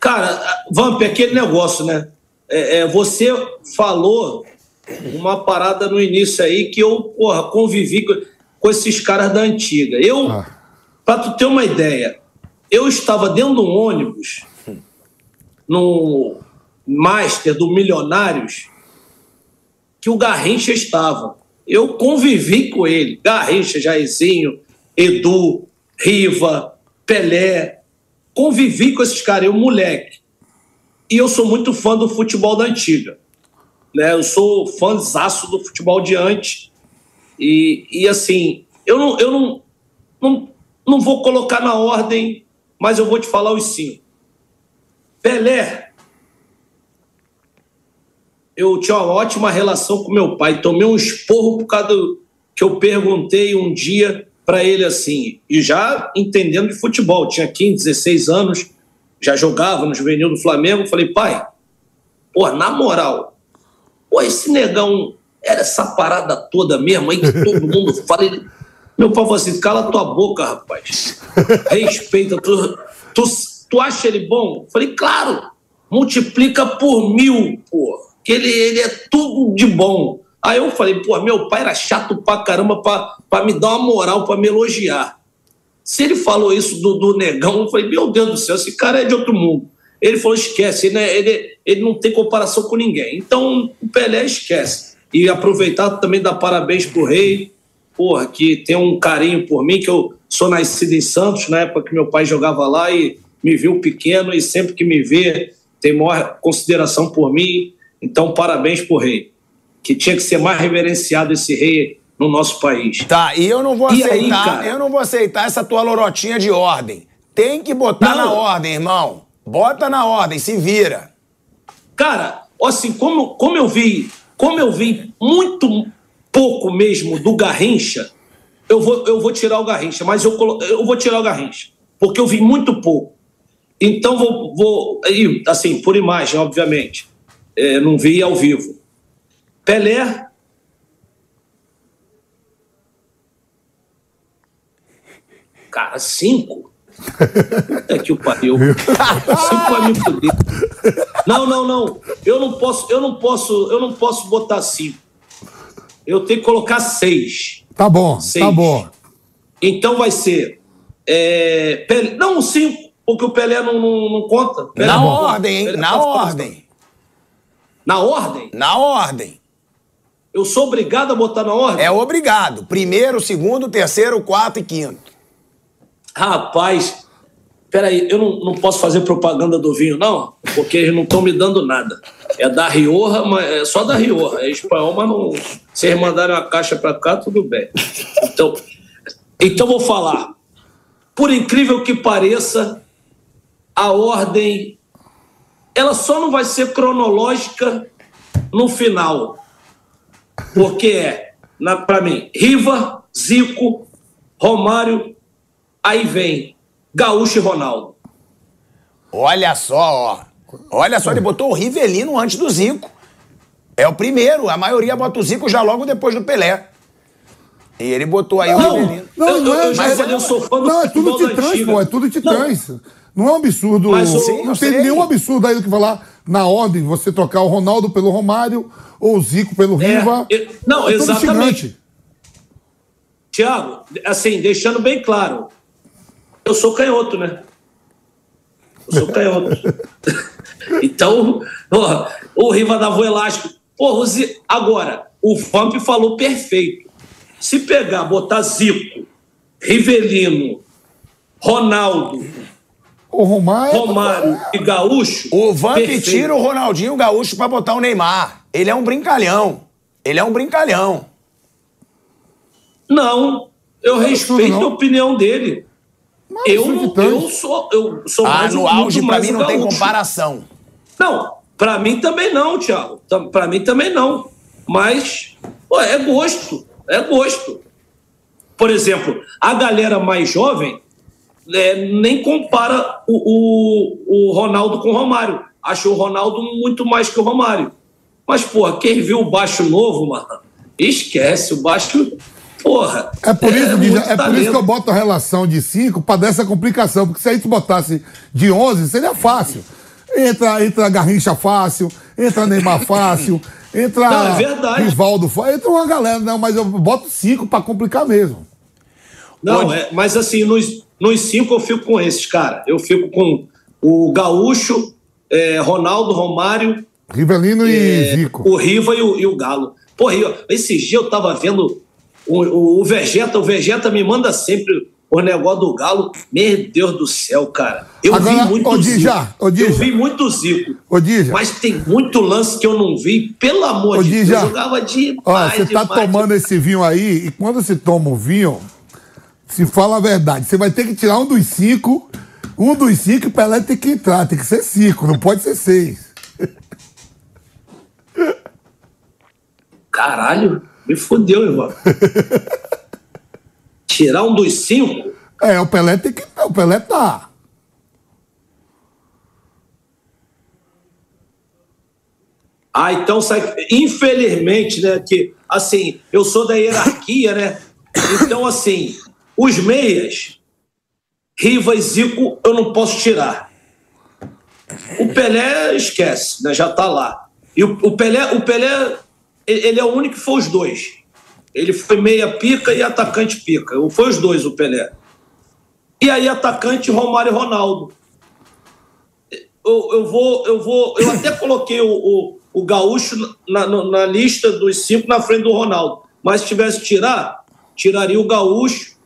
[SPEAKER 4] Cara, Vamp, é aquele negócio, né? É, é, você falou uma parada no início aí que eu, porra, convivi com, com esses caras da antiga. Eu,
[SPEAKER 5] Ah.
[SPEAKER 4] Pra tu ter uma ideia, eu estava dentro de um ônibus no Master do Milionários que o Garrincha estava. Eu convivi com ele. Garrincha, Jairzinho, Edu, Riva, Pelé. Convivi com esses caras, eu moleque. E eu sou muito fã do futebol da antiga. Né? Eu sou fãzaço do futebol de antes. E, e assim, eu, não, eu não, não, não vou colocar na ordem, mas eu vou te falar os cinco. Pelé, eu tinha uma ótima relação com meu pai. Tomei um esporro por causa do, que eu perguntei um dia para ele assim, e já entendendo de futebol, tinha 15, 16 anos, já jogava no juvenil do Flamengo. Falei, pai, pô, na moral, pô, esse negão era essa parada toda mesmo aí que todo mundo fala. Ele... Meu pai falou assim: cala tua boca, rapaz. Respeita, tu, tu, tu acha ele bom? Falei, claro, multiplica por mil, pô. Que ele, ele é tudo de bom. Aí eu falei, pô, meu pai era chato pra caramba pra, pra me dar uma moral, pra me elogiar. Se ele falou isso do, do negão, eu falei, meu Deus do céu, esse cara é de outro mundo. Ele falou, esquece, né? ele, ele não tem comparação com ninguém. Então, o Pelé esquece. E aproveitar também dar parabéns pro rei, porra, que tem um carinho por mim, que eu sou nascido em Santos, na época que meu pai jogava lá e me viu pequeno e sempre que me vê tem maior consideração por mim. Então, parabéns pro rei. Que tinha que ser mais reverenciado esse rei no nosso país.
[SPEAKER 3] Tá, e eu não vou e aceitar, aí, eu não vou aceitar essa tua lorotinha de ordem. Tem que botar não. na ordem, irmão. Bota na ordem, se vira.
[SPEAKER 4] Cara, assim, como, como eu vi, como eu vi muito pouco mesmo do Garrincha, eu vou, eu vou tirar o Garrincha, mas eu, eu vou tirar o Garrincha, porque eu vi muito pouco. Então vou, vou assim, por imagem, obviamente, é, não vi ao vivo. Pelé. Cara, cinco? É que o pariu. Cinco vai me poder. Não, não, não. Eu não posso, eu não posso, eu não posso botar cinco. Eu tenho que colocar seis.
[SPEAKER 5] Tá bom, tá seis. tá bom.
[SPEAKER 4] Então vai ser. É, Pelé, não, cinco, porque o Pelé não, não, não conta. Pelé
[SPEAKER 3] Na não ordem, hein? Na ordem.
[SPEAKER 4] Na ordem?
[SPEAKER 3] Na ordem.
[SPEAKER 4] Eu sou obrigado a botar na ordem?
[SPEAKER 3] É obrigado. Primeiro, segundo, terceiro, quarto e quinto.
[SPEAKER 4] Rapaz, peraí, eu não, não posso fazer propaganda do vinho, não, porque eles não estão me dando nada. É da Rioja, mas é só da Rioja. É espanhol, mas não. Se eles mandarem uma caixa para cá, tudo bem. Então, então vou falar. Por incrível que pareça, a ordem ela só não vai ser cronológica no final. Porque é, para mim, Riva, Zico, Romário, aí vem Gaúcho e Ronaldo.
[SPEAKER 3] Olha só, ó. Olha só, ele botou o Rivelino antes do Zico. É o primeiro, a maioria bota o Zico já logo depois do Pelé. E ele botou aí não, o Rivelino.
[SPEAKER 5] Não, não, é, mas, eu, eu sou fã do Não, é tudo titãs, pô, é tudo titãs. Não, não é um absurdo. Mas, sim, não tem sei. nenhum absurdo aí do que falar na ordem, você trocar o Ronaldo pelo Romário ou o Zico pelo é, Riva.
[SPEAKER 4] Eu, não, é exatamente. Tiago, assim, deixando bem claro, eu sou canhoto, né? Eu sou canhoto. então, ó, o Riva o elástico. Porra, agora, o Vamp falou perfeito. Se pegar, botar Zico, Rivelino, Ronaldo,
[SPEAKER 5] o Romário,
[SPEAKER 4] Romário e Gaúcho.
[SPEAKER 3] O Vamp tira o Ronaldinho Gaúcho para botar o Neymar. Ele é um brincalhão. Ele é um brincalhão.
[SPEAKER 4] Não, eu não respeito não. a opinião dele. Eu, não, eu sou, eu sou
[SPEAKER 3] ah, mais no auge para mim não tem comparação.
[SPEAKER 4] Não, para mim também não, Thiago. Para mim também não. Mas pô, é gosto, é gosto. Por exemplo, a galera mais jovem é, nem compara o, o, o Ronaldo com o Romário. Acho o Ronaldo muito mais que o Romário. Mas, porra, quem viu o baixo novo, mano, esquece. O baixo Porra.
[SPEAKER 5] É por isso, é, é por isso que eu boto a relação de 5 para dessa complicação. Porque se a gente botasse de 11, seria fácil. Entra, entra Garrincha fácil, entra Neymar fácil, entra não, é Rivaldo fácil, entra uma galera. Não, mas eu boto 5 para complicar mesmo.
[SPEAKER 4] Não, é, mas assim, nos, nos cinco eu fico com esses, cara. Eu fico com o Gaúcho, é, Ronaldo, Romário.
[SPEAKER 5] Rivelino e é, Zico.
[SPEAKER 4] O Riva e o, e o Galo. Porra, esse dia eu tava vendo o, o, o Vegeta, o Vegeta me manda sempre o negócio do Galo. Meu Deus do céu, cara. Eu Agora, vi muito
[SPEAKER 5] Odija,
[SPEAKER 4] Zico.
[SPEAKER 5] Odija.
[SPEAKER 4] Eu vi muito Zico.
[SPEAKER 5] Odija.
[SPEAKER 4] Mas tem muito lance que eu não vi, pelo amor Odija. de Deus. Eu jogava demais. Ó,
[SPEAKER 5] você tá
[SPEAKER 4] demais,
[SPEAKER 5] tomando demais. esse vinho aí, e quando se toma o vinho, se fala a verdade, você vai ter que tirar um dos cinco. Um dos cinco, o Pelé tem que entrar, tem que ser cinco, não pode ser seis.
[SPEAKER 4] Caralho. Me fodeu, irmão. Tirar um dos cinco?
[SPEAKER 5] É, o Pelé tem que. O Pelé tá.
[SPEAKER 4] Ah, então sai. Infelizmente, né? Que assim, eu sou da hierarquia, né? Então, assim, os meias, Riva e Zico, eu não posso tirar. O Pelé esquece, né? já está lá. E o, o, Pelé, o Pelé, ele é o único que foi os dois. Ele foi meia pica e atacante pica. Foi os dois, o Pelé. E aí, atacante Romário e Ronaldo. Eu, eu vou, eu vou. Eu até coloquei o, o, o Gaúcho na, na, na, lista dos cinco na frente do Ronaldo. Mas se tivesse que tirar, tiraria o Gaúcho,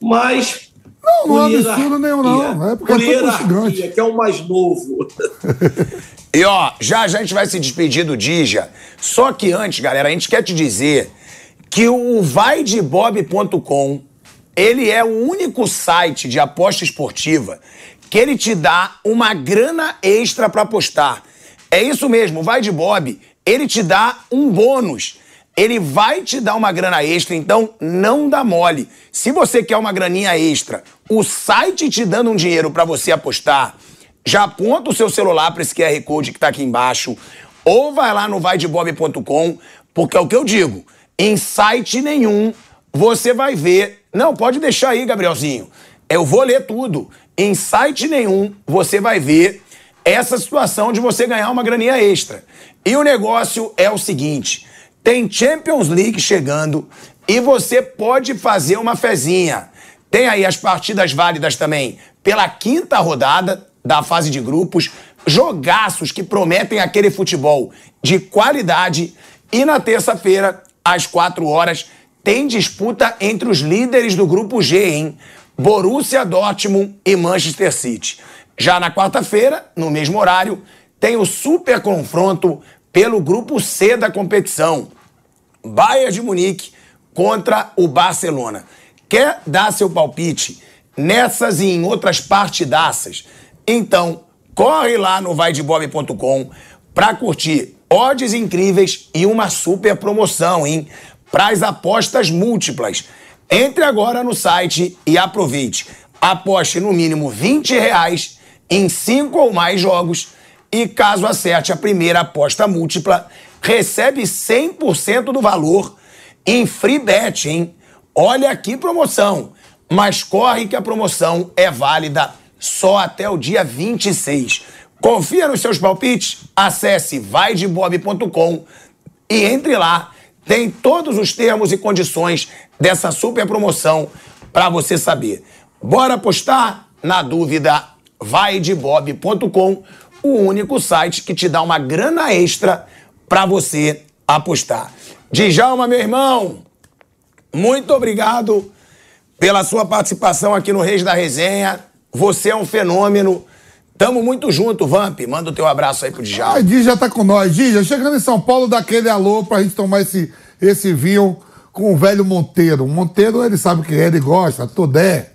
[SPEAKER 4] mas.
[SPEAKER 5] Não, não é absurdo nenhum, não. É porque
[SPEAKER 4] por hierarquia, que é o mais novo.
[SPEAKER 3] e ó, já, já a gente vai se despedir do Dija. Só que antes, galera, a gente quer te dizer que o vaidebob.com ele é o único site de aposta esportiva que ele te dá uma grana extra para apostar. É isso mesmo, vai de Bob, ele te dá um bônus. Ele vai te dar uma grana extra, então não dá mole. Se você quer uma graninha extra, o site te dando um dinheiro para você apostar, já aponta o seu celular para esse QR Code que tá aqui embaixo, ou vai lá no vaidebob.com, porque é o que eu digo, em site nenhum você vai ver. Não, pode deixar aí, Gabrielzinho. Eu vou ler tudo. Em site nenhum você vai ver essa situação de você ganhar uma graninha extra. E o negócio é o seguinte: tem Champions League chegando e você pode fazer uma fezinha. Tem aí as partidas válidas também pela quinta rodada da fase de grupos, jogaços que prometem aquele futebol de qualidade. E na terça-feira às 4 horas, tem disputa entre os líderes do grupo G, hein? Borussia Dortmund e Manchester City. Já na quarta-feira, no mesmo horário, tem o super confronto pelo grupo C da competição. Bayern de Munique contra o Barcelona. Quer dar seu palpite nessas e em outras partidaças? Então, corre lá no vaidebob.com para curtir odds incríveis e uma super promoção, hein? Para as apostas múltiplas. Entre agora no site e aproveite. Aposte no mínimo 20 reais em cinco ou mais jogos e caso acerte a primeira aposta múltipla, recebe 100% do valor em free bet, hein? Olha que promoção! Mas corre que a promoção é válida só até o dia 26. Confia nos seus palpites? Acesse vaidebob.com e entre lá. Tem todos os termos e condições dessa super promoção para você saber. Bora apostar? Na dúvida, vaidebob.com, o único site que te dá uma grana extra para você apostar. Djalma, meu irmão, muito obrigado pela sua participação aqui no Reis da Resenha. Você é um fenômeno. Tamo muito junto, Vamp. Manda o teu abraço aí pro Djalma.
[SPEAKER 5] Ah, Dija tá com nós. Dija, chegando em São Paulo, dá aquele alô pra gente tomar esse, esse vinho com o velho Monteiro. O Monteiro, ele sabe o que é, ele gosta, Todé.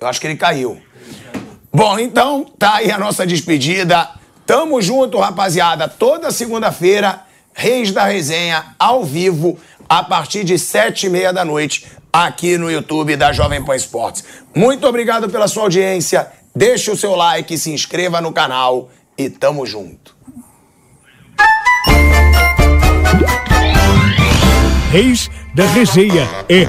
[SPEAKER 3] Eu acho que ele caiu. Bom, então, tá aí a nossa despedida. Tamo junto, rapaziada. Toda segunda-feira, Reis da Resenha, ao vivo, a partir de sete e meia da noite, aqui no YouTube da Jovem Pan Esportes. Muito obrigado pela sua audiência. Deixe o seu like, se inscreva no canal e tamo junto.
[SPEAKER 2] Reis da Resenha é